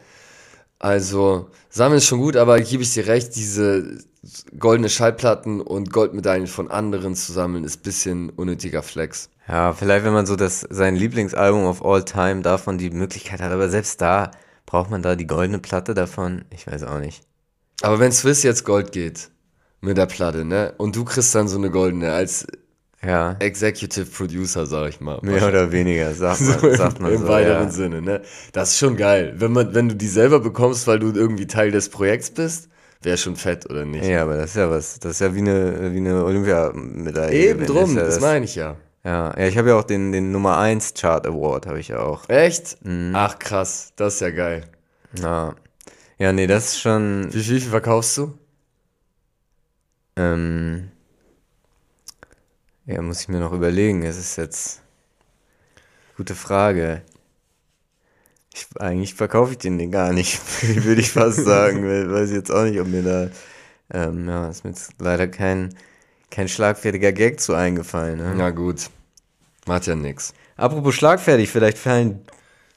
Speaker 1: Also, Sammeln ist schon gut, aber gebe ich dir recht, diese goldene Schallplatten und Goldmedaillen von anderen zu sammeln, ist ein bisschen unnötiger Flex.
Speaker 2: Ja, vielleicht, wenn man so das, sein Lieblingsalbum of all time davon die Möglichkeit hat, aber selbst da braucht man da die goldene Platte davon. Ich weiß auch nicht.
Speaker 1: Aber wenn Swiss jetzt Gold geht mit der Platte, ne? Und du kriegst dann so eine goldene als
Speaker 2: Ja,
Speaker 1: Executive Producer, sag ich mal.
Speaker 2: mehr oder weniger, sagt man,
Speaker 1: So
Speaker 2: sagt man
Speaker 1: im
Speaker 2: so.
Speaker 1: weiteren
Speaker 2: ja.
Speaker 1: Sinne, ne? Das ist schon geil. Wenn man, wenn du die selber bekommst, weil du irgendwie Teil des Projekts bist, wäre schon fett, oder nicht?
Speaker 2: ja, aber das ist ja was. Das ist ja wie eine, wie eine Olympiamedaille.
Speaker 1: Eben drum,
Speaker 2: ja
Speaker 1: das meine ich ja.
Speaker 2: Ja, ja ich habe ja auch den, den Nummer 1 Chart Award, habe ich ja auch.
Speaker 1: Echt?
Speaker 2: Mhm.
Speaker 1: Ach krass, das ist ja geil.
Speaker 2: Ja. Ja, nee, das ist schon.
Speaker 1: Wie viel, wie viel verkaufst du?
Speaker 2: Ähm, ja, muss ich mir noch überlegen. Es ist jetzt. Gute Frage. Ich, eigentlich verkaufe ich den Ding gar nicht, <laughs> würde ich fast sagen. <laughs> Weiß ich jetzt auch nicht, ob mir da. Ähm, ja, ist mir jetzt leider kein, kein schlagfertiger Gag zu eingefallen. Ne?
Speaker 1: Na gut, macht ja nix.
Speaker 2: Apropos schlagfertig, vielleicht fallen,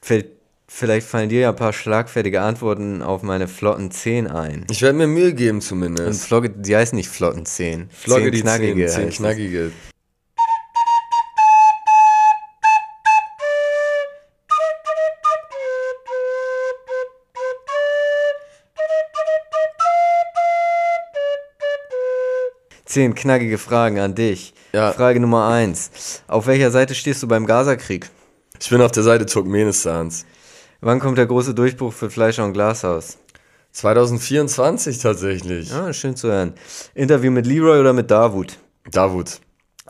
Speaker 2: fällt, vielleicht fallen dir ja ein paar schlagfertige Antworten auf meine flotten 10 ein.
Speaker 1: Ich werde mir Mühe geben
Speaker 2: Und
Speaker 1: zumindest.
Speaker 2: Flogge, die heißen nicht flotten 10.
Speaker 1: Flogge
Speaker 2: 10
Speaker 1: die
Speaker 2: knackige.
Speaker 1: 10, 10
Speaker 2: heißt es.
Speaker 1: knackige.
Speaker 2: Zehn knackige Fragen an dich.
Speaker 1: Ja.
Speaker 2: Frage Nummer eins. Auf welcher Seite stehst du beim Gazakrieg?
Speaker 1: Ich bin auf der Seite Turkmenistans.
Speaker 2: Wann kommt der große Durchbruch für Fleischer und Glashaus?
Speaker 1: 2024 tatsächlich.
Speaker 2: Ah, schön zu hören. Interview mit Leroy oder mit Davut?
Speaker 1: Davut.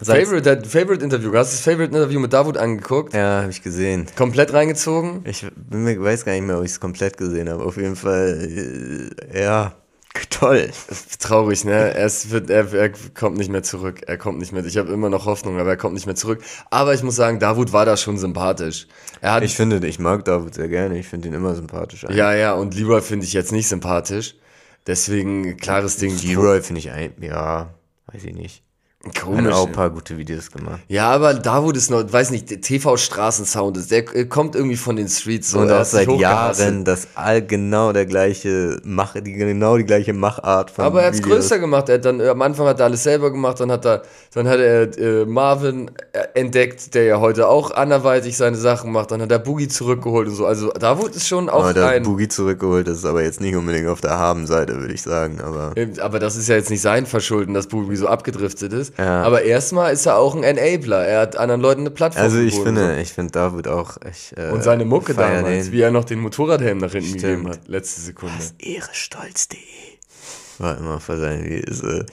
Speaker 2: Seit-
Speaker 1: Favorite, Favorite Interview. Hast du das Favorite Interview mit Davut angeguckt?
Speaker 2: Ja, habe ich gesehen.
Speaker 1: Komplett reingezogen?
Speaker 2: Ich bin weiß gar nicht mehr, ob ich es komplett gesehen habe. Auf jeden Fall, äh, ja, toll.
Speaker 1: Traurig, ne? Er, ist, wird, er, er kommt nicht mehr zurück. Er kommt nicht mehr. Ich habe immer noch Hoffnung, aber er kommt nicht mehr zurück. Aber ich muss sagen, Davut war da schon sympathisch. Hat,
Speaker 2: Ich finde, ich mag Davut sehr gerne. Ich finde ihn immer sympathisch. eigentlich.
Speaker 1: ja, ja, und Leroy finde ich jetzt nicht sympathisch. Deswegen, klares Ding.
Speaker 2: Leroy finde ich ein, ja, weiß ich nicht. Komisch. Hat auch ein paar gute Videos gemacht.
Speaker 1: Ja, aber Davut ist noch, weiß nicht, TV-Straßensound ist, der kommt irgendwie von den Streets.
Speaker 2: So, und auch seit Jahren das all genau der gleiche Mach, die, genau die gleiche Machart
Speaker 1: von Aber er hat es größer gemacht. Er hat dann, am Anfang hat er alles selber gemacht, dann hat er, dann hat er äh, Marvin äh, entdeckt, der ja heute auch anderweitig seine Sachen macht. Dann hat er Boogie zurückgeholt und so. Also Davut ist schon auch
Speaker 2: aber ein... Boogie zurückgeholt, das ist aber jetzt nicht unbedingt auf der Habenseite, würde ich sagen. Aber,
Speaker 1: aber das ist ja jetzt nicht sein Verschulden, dass Boogie so abgedriftet ist. Ja. Aber erstmal ist er auch ein Enabler. Er hat anderen Leuten eine Plattform
Speaker 2: Also ich finde, so. ich finde David auch. Ich,
Speaker 1: äh, Und seine Mucke damals, den. wie er noch den Motorradhelm nach hinten Stimmt. gegeben hat, letzte Sekunde. Was
Speaker 2: ehrestolz.de war immer für seine Wiese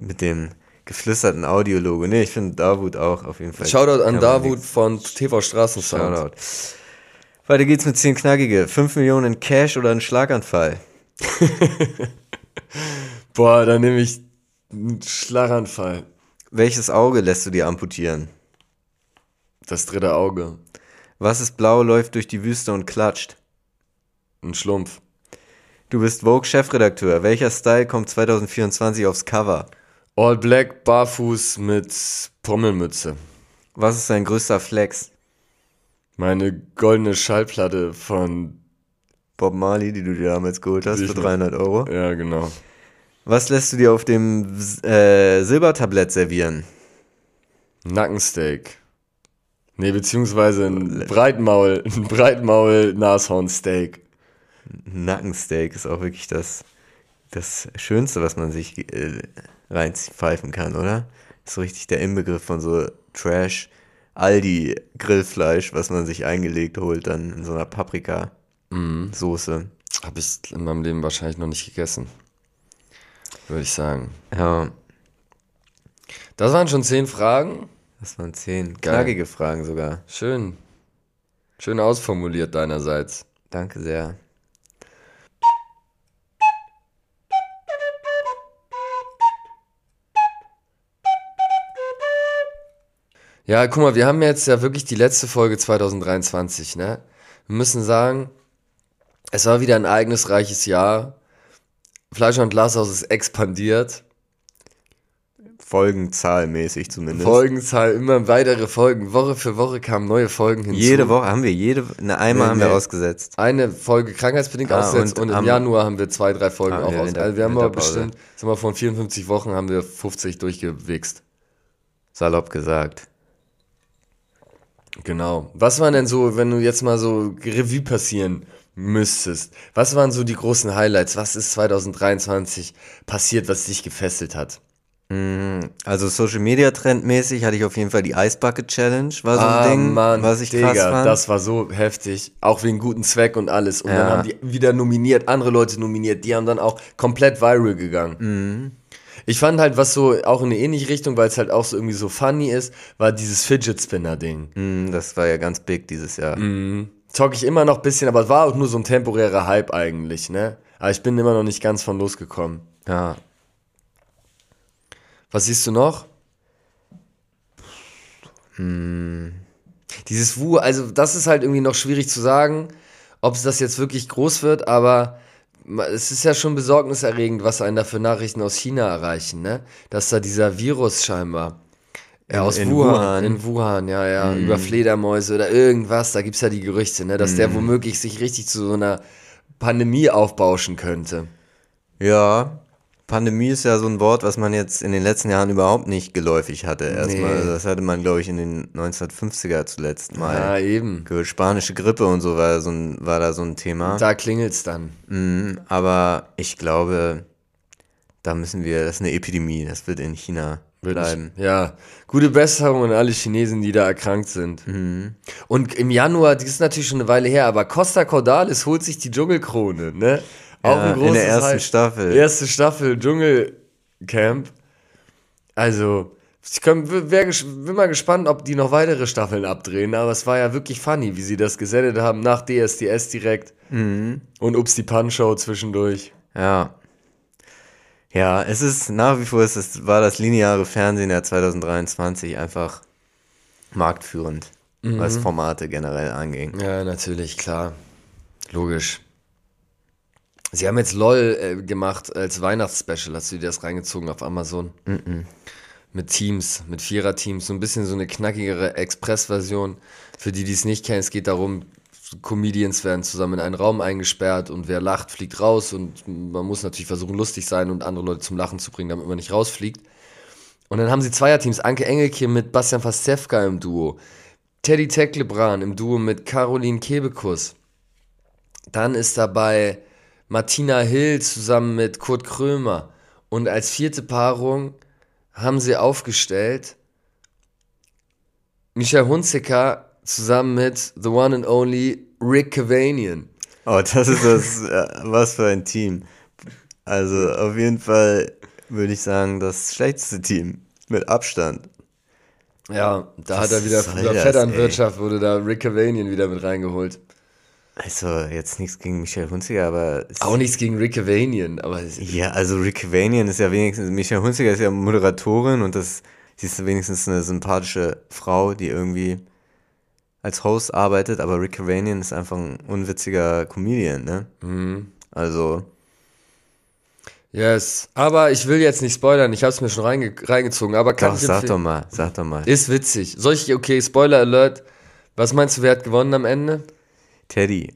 Speaker 2: mit dem geflüsterten Audiologo. Nee, ich finde Davut auch auf jeden Fall.
Speaker 1: Shoutout an Davut von TV Straßensound. Shoutout.
Speaker 2: Weiter geht's mit 10 Knackige. 5 Millionen in Cash oder ein Schlaganfall? <laughs>
Speaker 1: Boah, dann nehme ich einen Schlaganfall.
Speaker 2: Welches Auge lässt du dir amputieren?
Speaker 1: Das dritte Auge.
Speaker 2: Was ist blau, läuft durch die Wüste und klatscht?
Speaker 1: Ein Schlumpf.
Speaker 2: Du bist Vogue-Chefredakteur. Welcher Style kommt 2024 aufs Cover?
Speaker 1: All Black, barfuß mit Pommelmütze.
Speaker 2: Was ist dein größter Flex?
Speaker 1: Meine goldene Schallplatte von
Speaker 2: Bob Marley, die du dir damals geholt hast für 300 Euro.
Speaker 1: Ja, genau.
Speaker 2: Was lässt du dir auf dem äh, Silbertablett servieren?
Speaker 1: Nackensteak. Nee, beziehungsweise ein Breitmaul, <laughs> ein Breitmaul-Nashornsteak.
Speaker 2: Nackensteak ist auch wirklich das, das Schönste, was man sich äh, reinpfeifen kann, oder? Ist so richtig der Inbegriff von so Trash, Aldi Grillfleisch, was man sich eingelegt holt, dann in so einer Paprika-Soße. Mhm.
Speaker 1: Habe ich in meinem Leben wahrscheinlich noch nicht gegessen würde ich sagen.
Speaker 2: Ja.
Speaker 1: Das waren schon zehn Fragen.
Speaker 2: Das waren zehn knackige Fragen sogar.
Speaker 1: Schön. Schön ausformuliert deinerseits.
Speaker 2: Danke sehr.
Speaker 1: Ja, guck mal, wir haben jetzt ja wirklich die letzte Folge 2023, ne? Wir müssen sagen, es war wieder ein ereignisreiches Jahr. Fleisch und Glashaus ist expandiert.
Speaker 2: Folgenzahlmäßig zumindest.
Speaker 1: Folgenzahl, immer weitere Folgen. Woche für Woche kamen neue Folgen hinzu.
Speaker 2: Jede Woche haben wir, jede, eine einmal nee, haben wir ausgesetzt.
Speaker 1: Eine Folge krankheitsbedingt ah, ausgesetzt und, und im Januar haben wir zwei, drei Folgen auch ausgesetzt. Also wir haben aber bestimmt, sagen wir, von 54 Wochen haben wir 50 durchgewichst.
Speaker 2: Salopp gesagt.
Speaker 1: Genau. Was war denn so, wenn du jetzt mal so Revue passieren müsstest. Was waren so die großen Highlights? Was ist 2023 passiert, was dich gefesselt hat?
Speaker 2: Mm, also Social Media Trendmäßig hatte ich auf jeden Fall die Ice Bucket Challenge, war so ein ah, Ding, Mann, was ich Digga, krass fand.
Speaker 1: Das war so heftig, auch wegen guten Zweck und alles. Und ja. dann haben die wieder nominiert, andere Leute nominiert, die haben dann auch komplett viral gegangen. Mhm. Ich fand halt, was so auch in eine ähnliche Richtung, weil es halt auch so irgendwie so funny ist, war dieses Fidget Spinner Ding.
Speaker 2: Mm, das war ja ganz big dieses Jahr.
Speaker 1: Mhm zocke ich immer noch ein bisschen, aber es war auch nur so ein temporärer Hype eigentlich, ne? Aber ich bin immer noch nicht ganz von losgekommen.
Speaker 2: Ja.
Speaker 1: Was siehst du noch? Hm. Dieses Wu, also das ist halt irgendwie noch schwierig zu sagen, ob es das jetzt wirklich groß wird, aber es ist ja schon besorgniserregend, was einen da für Nachrichten aus China erreichen, ne? Dass da dieser Virus scheinbar ja, aus in Wuhan, Wuhan. In Wuhan, ja, ja. Mhm. Über Fledermäuse oder irgendwas. Da gibt es ja die Gerüchte, ne, dass mhm. der womöglich sich richtig zu so einer Pandemie aufbauschen könnte.
Speaker 2: Ja, Pandemie ist ja so ein Wort, was man jetzt in den letzten Jahren überhaupt nicht geläufig hatte. Erstmal, nee. das hatte man, glaube ich, in den 1950er zuletzt mal.
Speaker 1: Ja, eben.
Speaker 2: Spanische Grippe und so war, so ein, war da so ein Thema.
Speaker 1: Da klingelt's dann.
Speaker 2: Mhm, aber ich glaube, da müssen wir, das ist eine Epidemie, das wird in China bleiben.
Speaker 1: Ja, gute Besserung an alle Chinesen, die da erkrankt sind. Mhm. Und im Januar, das ist natürlich schon eine Weile her, aber Costa Cordalis holt sich die Dschungelkrone, ne?
Speaker 2: Auch ja, ein großes in der ersten Hype. Staffel.
Speaker 1: Erste Staffel Dschungelcamp. Also, ich kann, wär, bin mal gespannt, ob die noch weitere Staffeln abdrehen, aber es war ja wirklich funny, wie sie das gesendet haben nach DSDS direkt. Mhm. Und Ups die Punch-Show zwischendurch.
Speaker 2: Ja. Ja, es ist nach wie vor, es ist, war das lineare Fernsehen der 2023 einfach marktführend, mhm. was Formate generell anging.
Speaker 1: Ja, natürlich, klar. Logisch. Sie haben jetzt LOL äh, gemacht als Weihnachtsspecial. Hast du dir das reingezogen auf Amazon? Mhm. mit Teams, mit Vierer-Teams, so ein bisschen so eine knackigere Express-Version. Für die, die es nicht kennen, es geht darum, Comedians werden zusammen in einen Raum eingesperrt und wer lacht, fliegt raus und man muss natürlich versuchen, lustig sein und andere Leute zum Lachen zu bringen, damit man nicht rausfliegt. Und dann haben sie Zweierteams, Anke Engelke mit Bastian Pastewka im Duo, Teddy Teklebran im Duo mit Caroline Kebekus. Dann ist dabei Martina Hill zusammen mit Kurt Krömer. Und als vierte Paarung haben sie aufgestellt Michael Hunziker zusammen mit The One and Only Rick Cavanian.
Speaker 2: Oh, das ist das, äh, was für ein Team. Also auf jeden Fall würde ich sagen, das schlechteste Team. Mit Abstand.
Speaker 1: Ja, da hat er wieder früher Vetternwirtschaft, wurde da Rick Cavanian wieder mit reingeholt.
Speaker 2: Also jetzt nichts gegen Michael Hunziker, aber...
Speaker 1: Auch nichts gegen Rick Cavanian, aber...
Speaker 2: Ja, also Rick Cavanian ist ja wenigstens... Michael Hunziker ist ja Moderatorin und das, sie ist wenigstens eine sympathische Frau, die irgendwie als Host arbeitet, aber Rick Cavanian ist einfach ein unwitziger Comedian, ne? Mhm. Also...
Speaker 1: Yes, aber ich will jetzt nicht spoilern, ich habe es mir schon reinge reingezogen, aber kann
Speaker 2: doch, ich sag doch mal, sag doch mal.
Speaker 1: Ist witzig. Soll ich, okay, Spoiler Alert, was meinst du, wer hat gewonnen am Ende?
Speaker 2: Teddy.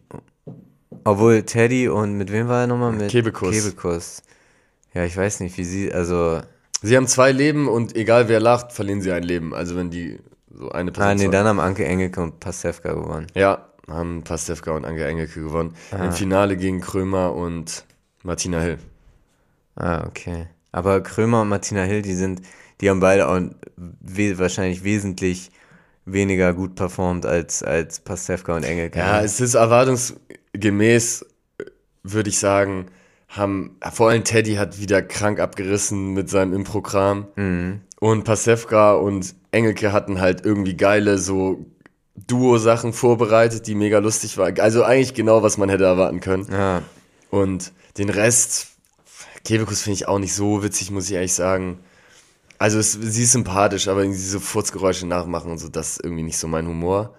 Speaker 2: Obwohl Teddy und mit wem war er nochmal? Mit
Speaker 1: Kebekus.
Speaker 2: Kebekus. Ja, ich weiß nicht, wie sie, also.
Speaker 1: Sie haben zwei Leben und egal wer lacht, verlieren sie ein Leben. Also wenn die so eine
Speaker 2: Person. Ah, nee, dann haben Anke Engelke und Pastewka gewonnen.
Speaker 1: Ja, haben Pastewka und Anke Engelke gewonnen. Ah. Im Finale gegen Krömer und Martina Hill.
Speaker 2: Ah, okay. Aber Krömer und Martina Hill, die sind, die haben beide auch we wahrscheinlich wesentlich weniger gut performt als, als Pastewka und Engelke.
Speaker 1: Ja, es ist erwartungsgemäß, würde ich sagen, haben, vor allem Teddy hat wieder krank abgerissen mit seinem Improgramm. Mhm. Und Pastewka und Engelke hatten halt irgendwie geile so Duo-Sachen vorbereitet, die mega lustig waren. Also eigentlich genau, was man hätte erwarten können.
Speaker 2: Ja.
Speaker 1: Und den Rest, Kebekus finde ich auch nicht so witzig, muss ich ehrlich sagen. Also es, sie ist sympathisch, aber diese Furzgeräusche nachmachen und so, das ist irgendwie nicht so mein Humor.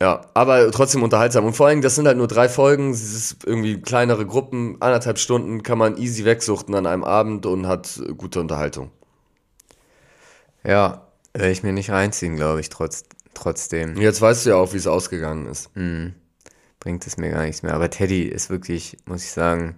Speaker 1: Ja, aber trotzdem unterhaltsam. Und vor allem, das sind halt nur drei Folgen, es ist irgendwie kleinere Gruppen, anderthalb Stunden kann man easy wegsuchten an einem Abend und hat gute Unterhaltung.
Speaker 2: Ja, werde ich mir nicht reinziehen, glaube ich, trotz, trotzdem.
Speaker 1: Jetzt weißt du ja auch, wie es ausgegangen ist.
Speaker 2: Mhm. Bringt es mir gar nichts mehr. Aber Teddy ist wirklich, muss ich sagen,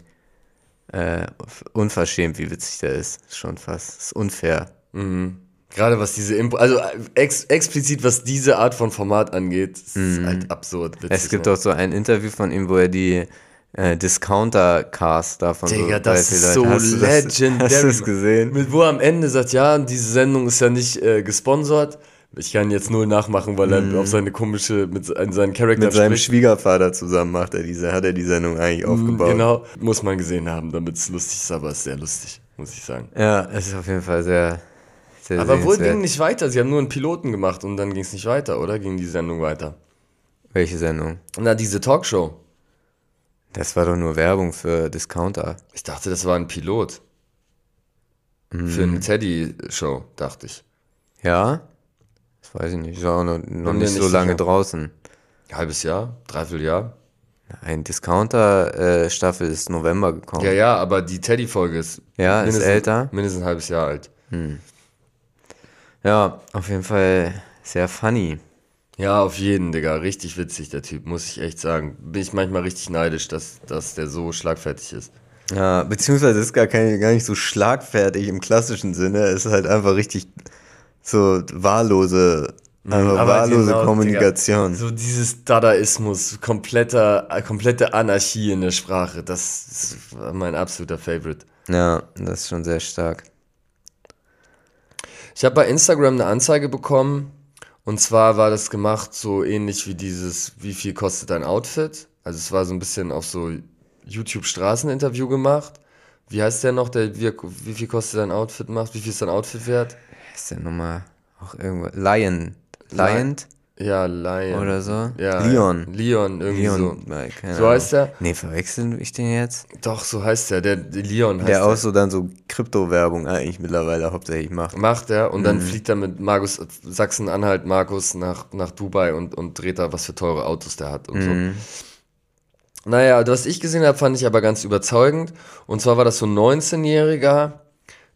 Speaker 2: äh, unverschämt, wie witzig der ist. Ist schon fast. Ist unfair.
Speaker 1: Mhm. Gerade was diese Impo also ex explizit was diese Art von Format angeht, ist mhm. halt absurd.
Speaker 2: Witzig, es gibt ne? auch so ein Interview von ihm, wo er die äh, Discounter-Cast davon
Speaker 1: Digga, so das ist so hast legendary.
Speaker 2: hast du es gesehen?
Speaker 1: Mit wo er am Ende sagt, ja, diese Sendung ist ja nicht äh, gesponsert, ich kann jetzt null nachmachen, weil er mm. auf seine komische, mit seinen Charakter
Speaker 2: Mit seinem Schwiegervater zusammen macht er diese, hat er die Sendung eigentlich mm, aufgebaut.
Speaker 1: Genau, muss man gesehen haben, damit es lustig ist, aber es ist sehr lustig, muss ich sagen.
Speaker 2: Ja, es ist auf jeden Fall sehr, sehr
Speaker 1: Aber wohl ging nicht weiter, sie haben nur einen Piloten gemacht und dann ging es nicht weiter, oder? Ging die Sendung weiter?
Speaker 2: Welche Sendung?
Speaker 1: Na, diese Talkshow.
Speaker 2: Das war doch nur Werbung für Discounter.
Speaker 1: Ich dachte, das war ein Pilot. Mm. Für eine Teddy-Show, dachte ich.
Speaker 2: Ja? Das weiß ich nicht. Ist auch noch, noch nicht, nicht so lange sicher. draußen.
Speaker 1: Halbes Jahr? Dreiviertel Jahr?
Speaker 2: Ein Discounter-Staffel ist November gekommen.
Speaker 1: Ja, ja, aber die Teddy-Folge ist,
Speaker 2: ja, ist älter.
Speaker 1: Mindestens ein halbes Jahr alt.
Speaker 2: Hm. Ja, auf jeden Fall sehr funny.
Speaker 1: Ja, auf jeden, Digga. Richtig witzig, der Typ, muss ich echt sagen. Bin ich manchmal richtig neidisch, dass, dass der so schlagfertig ist.
Speaker 2: Ja, beziehungsweise ist gar, kein, gar nicht so schlagfertig im klassischen Sinne. Es ist halt einfach richtig so wahllose, mhm, einfach wahllose genau, Kommunikation.
Speaker 1: Digga, so dieses Dadaismus, kompletter, komplette Anarchie in der Sprache, das ist mein absoluter Favorite.
Speaker 2: Ja, das ist schon sehr stark.
Speaker 1: Ich habe bei Instagram eine Anzeige bekommen und zwar war das gemacht so ähnlich wie dieses, wie viel kostet dein Outfit? Also es war so ein bisschen auf so YouTube-Straßeninterview gemacht. Wie heißt der noch, der wie, wie viel kostet dein Outfit macht? Wie viel ist dein Outfit wert?
Speaker 2: ist der nochmal? Auch irgendwo. Lion. Lion?
Speaker 1: Ja, Lion.
Speaker 2: Oder so?
Speaker 1: Ja.
Speaker 2: Leon.
Speaker 1: Leon, irgendwie Leon,
Speaker 2: so. So
Speaker 1: heißt der?
Speaker 2: Nee, verwechseln ich den jetzt?
Speaker 1: Doch, so heißt der. Der, der Leon heißt
Speaker 2: der. Der auch so dann so Kryptowerbung eigentlich mittlerweile hauptsächlich macht.
Speaker 1: Macht er und mhm. dann fliegt er mit Markus, Sachsen-Anhalt, Markus nach, nach Dubai und, und dreht da, was für teure Autos der hat und mhm. so. Naja, was ich gesehen habe, fand ich aber ganz überzeugend. Und zwar war das so ein 19-Jähriger,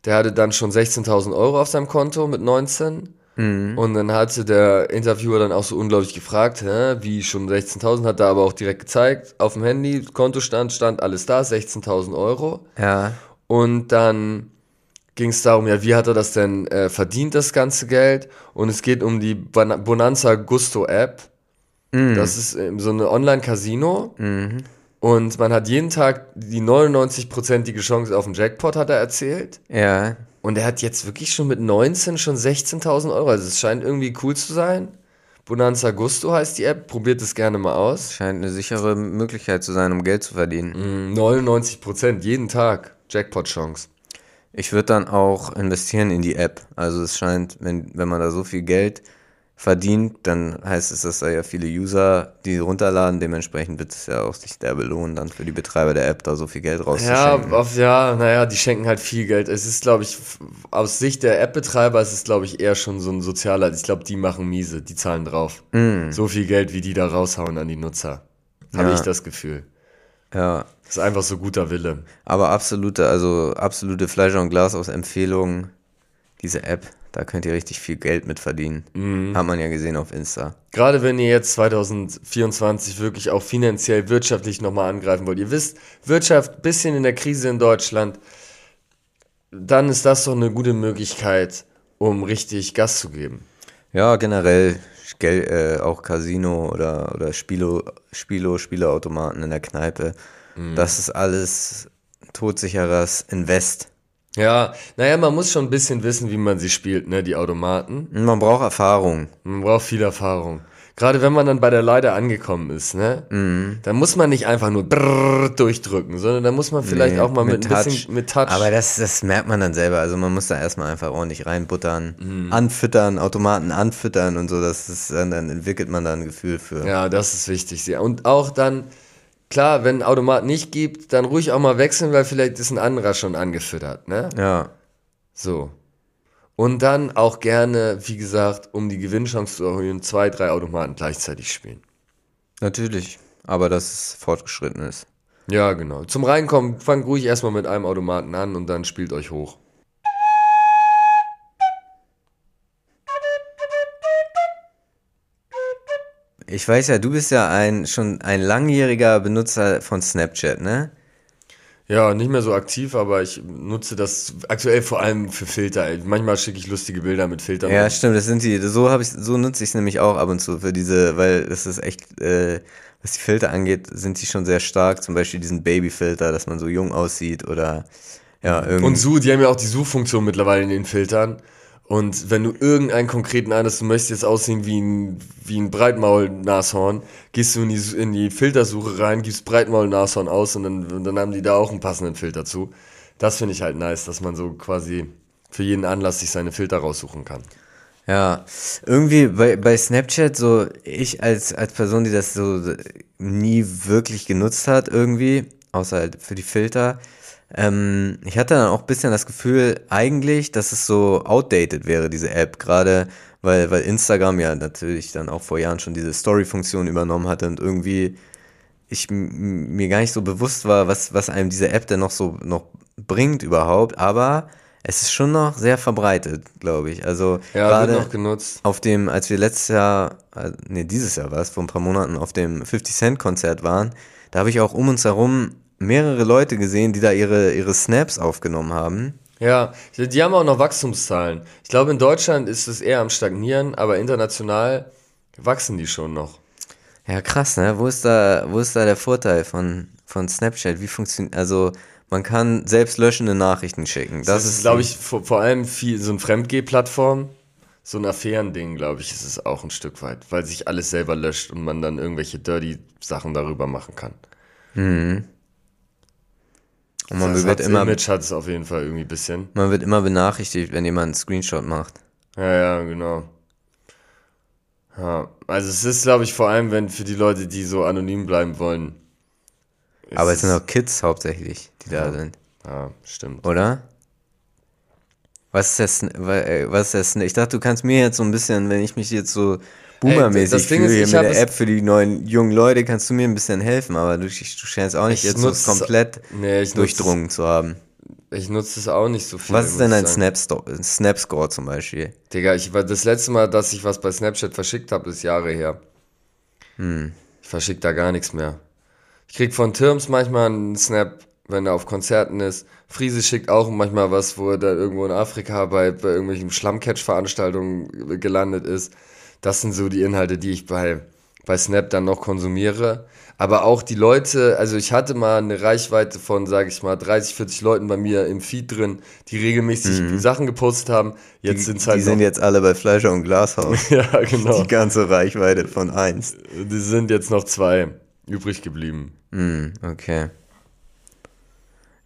Speaker 1: der hatte dann schon 16.000 Euro auf seinem Konto mit 19. Und dann hatte der Interviewer dann auch so unglaublich gefragt, hä, wie schon 16.000, hat er aber auch direkt gezeigt, auf dem Handy, Kontostand, stand alles da, 16.000 Euro.
Speaker 2: Ja.
Speaker 1: Und dann ging es darum, ja, wie hat er das denn äh, verdient, das ganze Geld? Und es geht um die Bonanza Gusto App. Das ist ähm, so eine Online-Casino. Und man hat jeden Tag die 99-prozentige Chance auf den Jackpot, hat er erzählt.
Speaker 2: Ja.
Speaker 1: Und er hat jetzt wirklich schon mit 19 schon 16.000 Euro. Also es scheint irgendwie cool zu sein. Bonanza Gusto heißt die App. Probiert es gerne mal aus.
Speaker 2: Scheint eine sichere Möglichkeit zu sein, um Geld zu verdienen.
Speaker 1: Mm, 99 Prozent, jeden Tag. Jackpot-Chance.
Speaker 2: Ich würde dann auch investieren in die App. Also es scheint, wenn, wenn man da so viel Geld verdient, dann heißt es, dass da ja viele User die runterladen. Dementsprechend wird es ja auch sich der belohnen, dann für die Betreiber der App da so viel Geld
Speaker 1: Ja,
Speaker 2: rauszuschenken.
Speaker 1: auf, ja, naja, die schenken halt viel Geld. Es ist, glaube ich, aus Sicht der App-Betreiber ist es, glaube ich, eher schon so ein sozialer. Ich glaube, die machen miese, die zahlen drauf. So viel Geld, wie die da raushauen an die Nutzer. Habe
Speaker 2: Ja.
Speaker 1: ich das Gefühl.
Speaker 2: ja.
Speaker 1: Das ist einfach so guter Wille.
Speaker 2: Aber absolute, also absolute Fleisch und Glas aus Empfehlungen. Diese App, da könnt ihr richtig viel Geld mit verdienen. Hat man ja gesehen auf Insta.
Speaker 1: Gerade wenn ihr jetzt 2024 wirklich auch finanziell, wirtschaftlich nochmal angreifen wollt. Ihr wisst, Wirtschaft, bisschen in der Krise in Deutschland, dann ist das doch eine gute Möglichkeit, um richtig Gas zu geben.
Speaker 2: Ja, generell Geld, äh, auch Casino oder, oder Spielo, Spielo, Spieleautomaten in der Kneipe. Das ist alles todsicheres Invest.
Speaker 1: Ja, naja, man muss schon ein bisschen wissen, wie man sie spielt, ne, die Automaten.
Speaker 2: Man braucht Erfahrung.
Speaker 1: Man braucht viel Erfahrung. Gerade wenn man dann bei der Leiter angekommen ist, ne? Dann muss man nicht einfach nur brrr durchdrücken, sondern da muss man vielleicht
Speaker 2: Nee,
Speaker 1: auch mal mit, ein bisschen mit Touch.
Speaker 2: Aber das, das merkt man dann selber. Also man muss da erstmal einfach ordentlich reinbuttern,
Speaker 1: Mhm.
Speaker 2: anfüttern, Automaten anfüttern und so. Das ist, dann, dann entwickelt man da ein Gefühl für.
Speaker 1: Ja, das ist wichtig. Und auch dann, klar, wenn ein Automat nicht gibt, dann ruhig auch mal wechseln, weil vielleicht ist ein anderer schon angefüttert, ne?
Speaker 2: ja.
Speaker 1: So. Und dann auch gerne, wie gesagt, um die Gewinnchance zu erhöhen, zwei, drei Automaten gleichzeitig spielen.
Speaker 2: Natürlich. Aber dass es fortgeschritten ist.
Speaker 1: Ja, genau. Zum Reinkommen, fangt ruhig erstmal mit einem Automaten an und dann spielt euch hoch.
Speaker 2: Ich weiß ja, du bist ja ein schon ein langjähriger Benutzer von Snapchat, ne?
Speaker 1: Ja, nicht mehr so aktiv, aber ich nutze das aktuell vor allem für Filter. Manchmal schicke ich lustige Bilder mit Filtern.
Speaker 2: Ja, stimmt, das sind die, so habe ich, so nutze ich es nämlich auch ab und zu für diese, weil es ist echt, äh, was die Filter angeht, sind die schon sehr stark. Zum Beispiel diesen Babyfilter, dass man so jung aussieht oder ja, irgendwie.
Speaker 1: Und Such, die haben ja auch die Suchfunktion mittlerweile in den Filtern. Und wenn du irgendeinen konkreten einhast, du möchtest jetzt aussehen wie ein, wie ein Breitmaul-Nashorn, gehst du in die, in die Filtersuche rein, gibst Breitmaul-Nashorn aus und dann, und dann haben die da auch einen passenden Filter zu. Das finde ich halt nice, dass man so quasi für jeden Anlass sich seine Filter raussuchen kann.
Speaker 2: Ja, irgendwie bei, bei Snapchat so, ich als, als Person, die das so nie wirklich genutzt hat, irgendwie, außer halt für die Filter, ähm, ich hatte dann auch ein bisschen das Gefühl, eigentlich, dass es so outdated wäre, diese App, gerade weil, weil Instagram ja natürlich dann auch vor Jahren schon diese Story-Funktion übernommen hatte und irgendwie ich mir gar nicht so bewusst war, was, was einem diese App denn noch so noch bringt überhaupt, aber es ist schon noch sehr verbreitet, glaube ich. Also
Speaker 1: Ja,
Speaker 2: gerade
Speaker 1: noch genutzt.
Speaker 2: auf dem, als wir letztes Jahr, äh, nee, dieses Jahr war es, vor ein paar Monaten auf dem 50 Cent Konzert waren, da habe ich auch um uns herum mehrere Leute gesehen, die da ihre, ihre Snaps aufgenommen haben.
Speaker 1: Ja, die haben auch noch Wachstumszahlen. Ich glaube, in Deutschland ist es eher am Stagnieren, aber international wachsen die schon noch.
Speaker 2: Ja, krass, ne? Wo ist da, wo ist da der Vorteil von, von Snapchat? Wie funktioniert, also, man kann selbst löschende Nachrichten schicken. Das,
Speaker 1: Das, ist, glaube ich, vor, vor allem viel so ein Fremdgeh-Plattform. So ein Affärending, glaube ich, ist es auch ein Stück weit, weil sich alles selber löscht und man dann irgendwelche dirty Sachen darüber machen kann.
Speaker 2: Und man
Speaker 1: das
Speaker 2: wird immer,
Speaker 1: Image hat es auf jeden Fall irgendwie ein bisschen.
Speaker 2: man wird immer benachrichtigt, wenn jemand einen Screenshot macht.
Speaker 1: Ja, ja, genau. Ja, also es ist, glaube ich, vor allem, wenn für die Leute, die so anonym bleiben wollen.
Speaker 2: Aber es sind auch Kids hauptsächlich, die da sind,
Speaker 1: Ja, stimmt.
Speaker 2: oder? Was ist das, was ist das, ich dachte, du kannst mir jetzt so ein bisschen, wenn ich mich jetzt so boomermäßig
Speaker 1: das Ding
Speaker 2: fühle
Speaker 1: ist,
Speaker 2: hier
Speaker 1: ich
Speaker 2: mit der App für die neuen jungen Leute, kannst du mir ein bisschen helfen, aber du, du scheinst auch nicht
Speaker 1: Ich
Speaker 2: jetzt so
Speaker 1: nutz-
Speaker 2: komplett
Speaker 1: Nee, ich nutz-
Speaker 2: durchdrungen zu haben.
Speaker 1: ich nutze es auch nicht so viel.
Speaker 2: Was ist denn. Snap-Score Snap -Score zum Beispiel?
Speaker 1: Digga, ich war das letzte Mal, dass ich was bei Snapchat verschickt habe, ist Jahre her.
Speaker 2: Hm.
Speaker 1: Ich verschicke da gar nichts mehr. Ich krieg von Türms manchmal einen Snap, wenn er auf Konzerten ist. Friese schickt auch manchmal was, wo er dann irgendwo in Afrika bei, bei irgendwelchen Schlammcatch-Veranstaltungen gelandet ist. Das sind so die Inhalte, die ich bei, bei Snap dann noch konsumiere. Aber auch die Leute, also ich hatte mal eine Reichweite von, sage ich mal, 30, 40 Leuten bei mir im Feed drin, die regelmäßig Sachen gepostet haben. Jetzt sind es halt
Speaker 2: Mhm. die sind jetzt alle bei Fleischer und Glashaus. <laughs>
Speaker 1: ja, genau.
Speaker 2: Die ganze Reichweite von 1.
Speaker 1: Die sind jetzt noch zwei übrig geblieben.
Speaker 2: Hm, okay.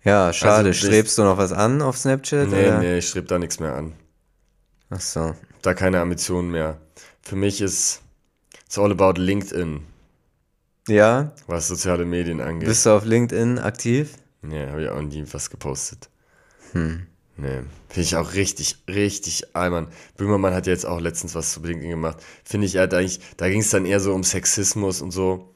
Speaker 2: Ja, schade.
Speaker 1: Also,
Speaker 2: Strebst du noch was an auf Snapchat?
Speaker 1: Nee,
Speaker 2: oder?
Speaker 1: nee, ich strebe da nichts mehr an.
Speaker 2: Ach so.
Speaker 1: Da keine Ambitionen mehr. Für mich ist it's all about LinkedIn,
Speaker 2: Ja,
Speaker 1: was soziale Medien angeht.
Speaker 2: bist du auf LinkedIn aktiv?
Speaker 1: nee, habe ich auch nie was gepostet. Hm. Nee, finde ich auch richtig, richtig albern. Böhmermann hat ja jetzt auch letztens was zu LinkedIn gemacht. Finde ich, er hat eigentlich, da ging es dann eher so um Sexismus und so.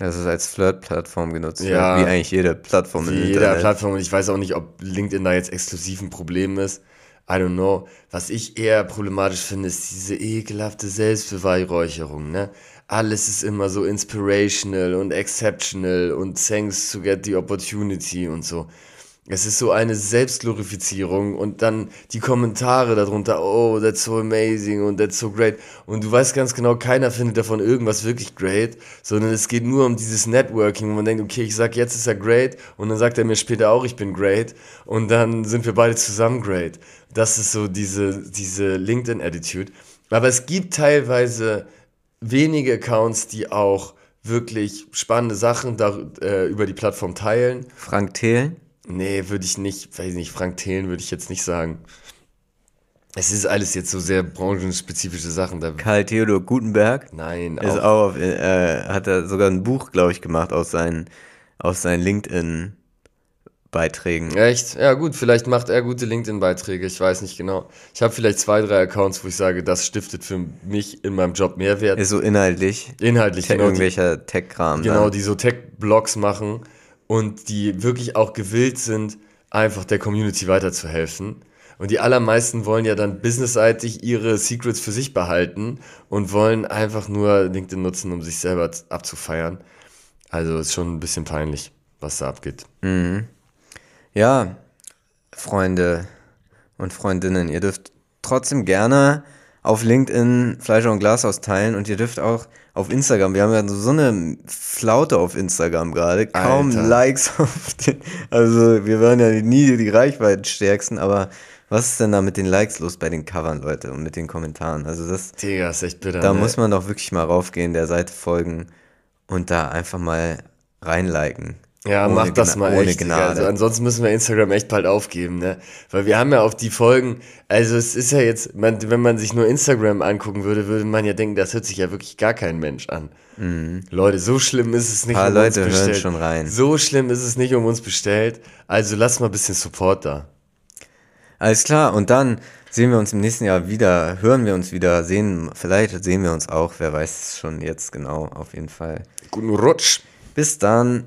Speaker 2: Das ist als Flirt-Plattform genutzt
Speaker 1: Ja.
Speaker 2: wird, wie eigentlich jede Plattform im
Speaker 1: Wie jeder
Speaker 2: Internet.
Speaker 1: Plattform und ich weiß auch nicht, ob LinkedIn da jetzt exklusiv ein Problem ist. I don't know. Was ich eher problematisch finde, ist diese ekelhafte Selbstbeweihräucherung, ne? Alles ist immer so inspirational und exceptional und thanks to get the opportunity und so. Es ist so eine Selbstglorifizierung und dann die Kommentare darunter, oh, that's so amazing und that's so great. Und du weißt ganz genau, keiner findet davon irgendwas wirklich great, sondern es geht nur um dieses Networking, wo man denkt, okay, ich sag, jetzt ist er great und dann sagt er mir später auch, ich bin great und dann sind wir beide zusammen great. Das ist so diese, diese LinkedIn-Attitude. Aber es gibt teilweise wenige Accounts, die auch wirklich spannende Sachen da, äh, über die Plattform teilen.
Speaker 2: Frank Thelen?
Speaker 1: Nee, würde ich nicht, weiß nicht, Frank Thelen würde ich jetzt nicht sagen. Es ist alles jetzt so sehr branchenspezifische Sachen. Da,
Speaker 2: Karl Theodor Gutenberg?
Speaker 1: nein,
Speaker 2: Ist
Speaker 1: auch,
Speaker 2: auch äh, hat er sogar ein Buch, glaube ich, gemacht aus seinen, aus seinen LinkedIn-Beiträgen.
Speaker 1: echt? Ja gut, vielleicht macht er gute LinkedIn-Beiträge, ich weiß nicht genau. Ich habe vielleicht zwei, drei Accounts, wo ich sage, das stiftet für mich in meinem Job Mehrwert.
Speaker 2: Ist so inhaltlich.
Speaker 1: Inhaltlich,
Speaker 2: Te
Speaker 1: genau.
Speaker 2: Irgendwelcher Tech-Kram.
Speaker 1: genau,
Speaker 2: dann.
Speaker 1: die so Tech-Blogs machen und die wirklich auch gewillt sind, einfach der Community weiterzuhelfen. Und die allermeisten wollen ja dann businessseitig ihre Secrets für sich behalten und wollen einfach nur LinkedIn nutzen, um sich selber abzufeiern. Also ist schon ein bisschen peinlich, was da abgeht.
Speaker 2: Ja, Freunde und Freundinnen, ihr dürft trotzdem gerne auf LinkedIn Fleischer und Glashaus teilen und ihr dürft auch auf Instagram, wir haben ja so eine Flaute auf Instagram gerade, kaum
Speaker 1: Alter.
Speaker 2: Likes <laughs> auf den, also wir waren ja nie die Reichweitenstärksten, aber was ist denn da mit den Likes los bei den Covern, Leute, und mit den Kommentaren? Also das,
Speaker 1: Digga, ist echt bitter.
Speaker 2: da
Speaker 1: ne?
Speaker 2: muss man doch wirklich mal raufgehen, der Seite folgen und da einfach mal reinliken.
Speaker 1: Ja,
Speaker 2: Ohne
Speaker 1: mach das mal
Speaker 2: ohne
Speaker 1: echt.
Speaker 2: Gnade.
Speaker 1: Also ansonsten müssen wir Instagram echt bald aufgeben, ne? Weil wir haben ja auf die Folgen, also es ist ja jetzt, man, wenn man sich nur Instagram angucken würde, würde man ja denken, das hört sich ja wirklich gar kein Mensch an. Leute, so schlimm ist es nicht
Speaker 2: Mhm. Paar
Speaker 1: um
Speaker 2: Leute
Speaker 1: uns
Speaker 2: hören
Speaker 1: bestellt.
Speaker 2: schon rein.
Speaker 1: So schlimm ist es nicht um uns bestellt. Also lass mal ein bisschen Support da.
Speaker 2: Alles klar, und dann sehen wir uns im nächsten Jahr wieder, hören wir uns wieder, sehen, vielleicht sehen wir uns auch, wer weiß schon jetzt genau, auf jeden Fall.
Speaker 1: Guten Rutsch.
Speaker 2: Bis dann.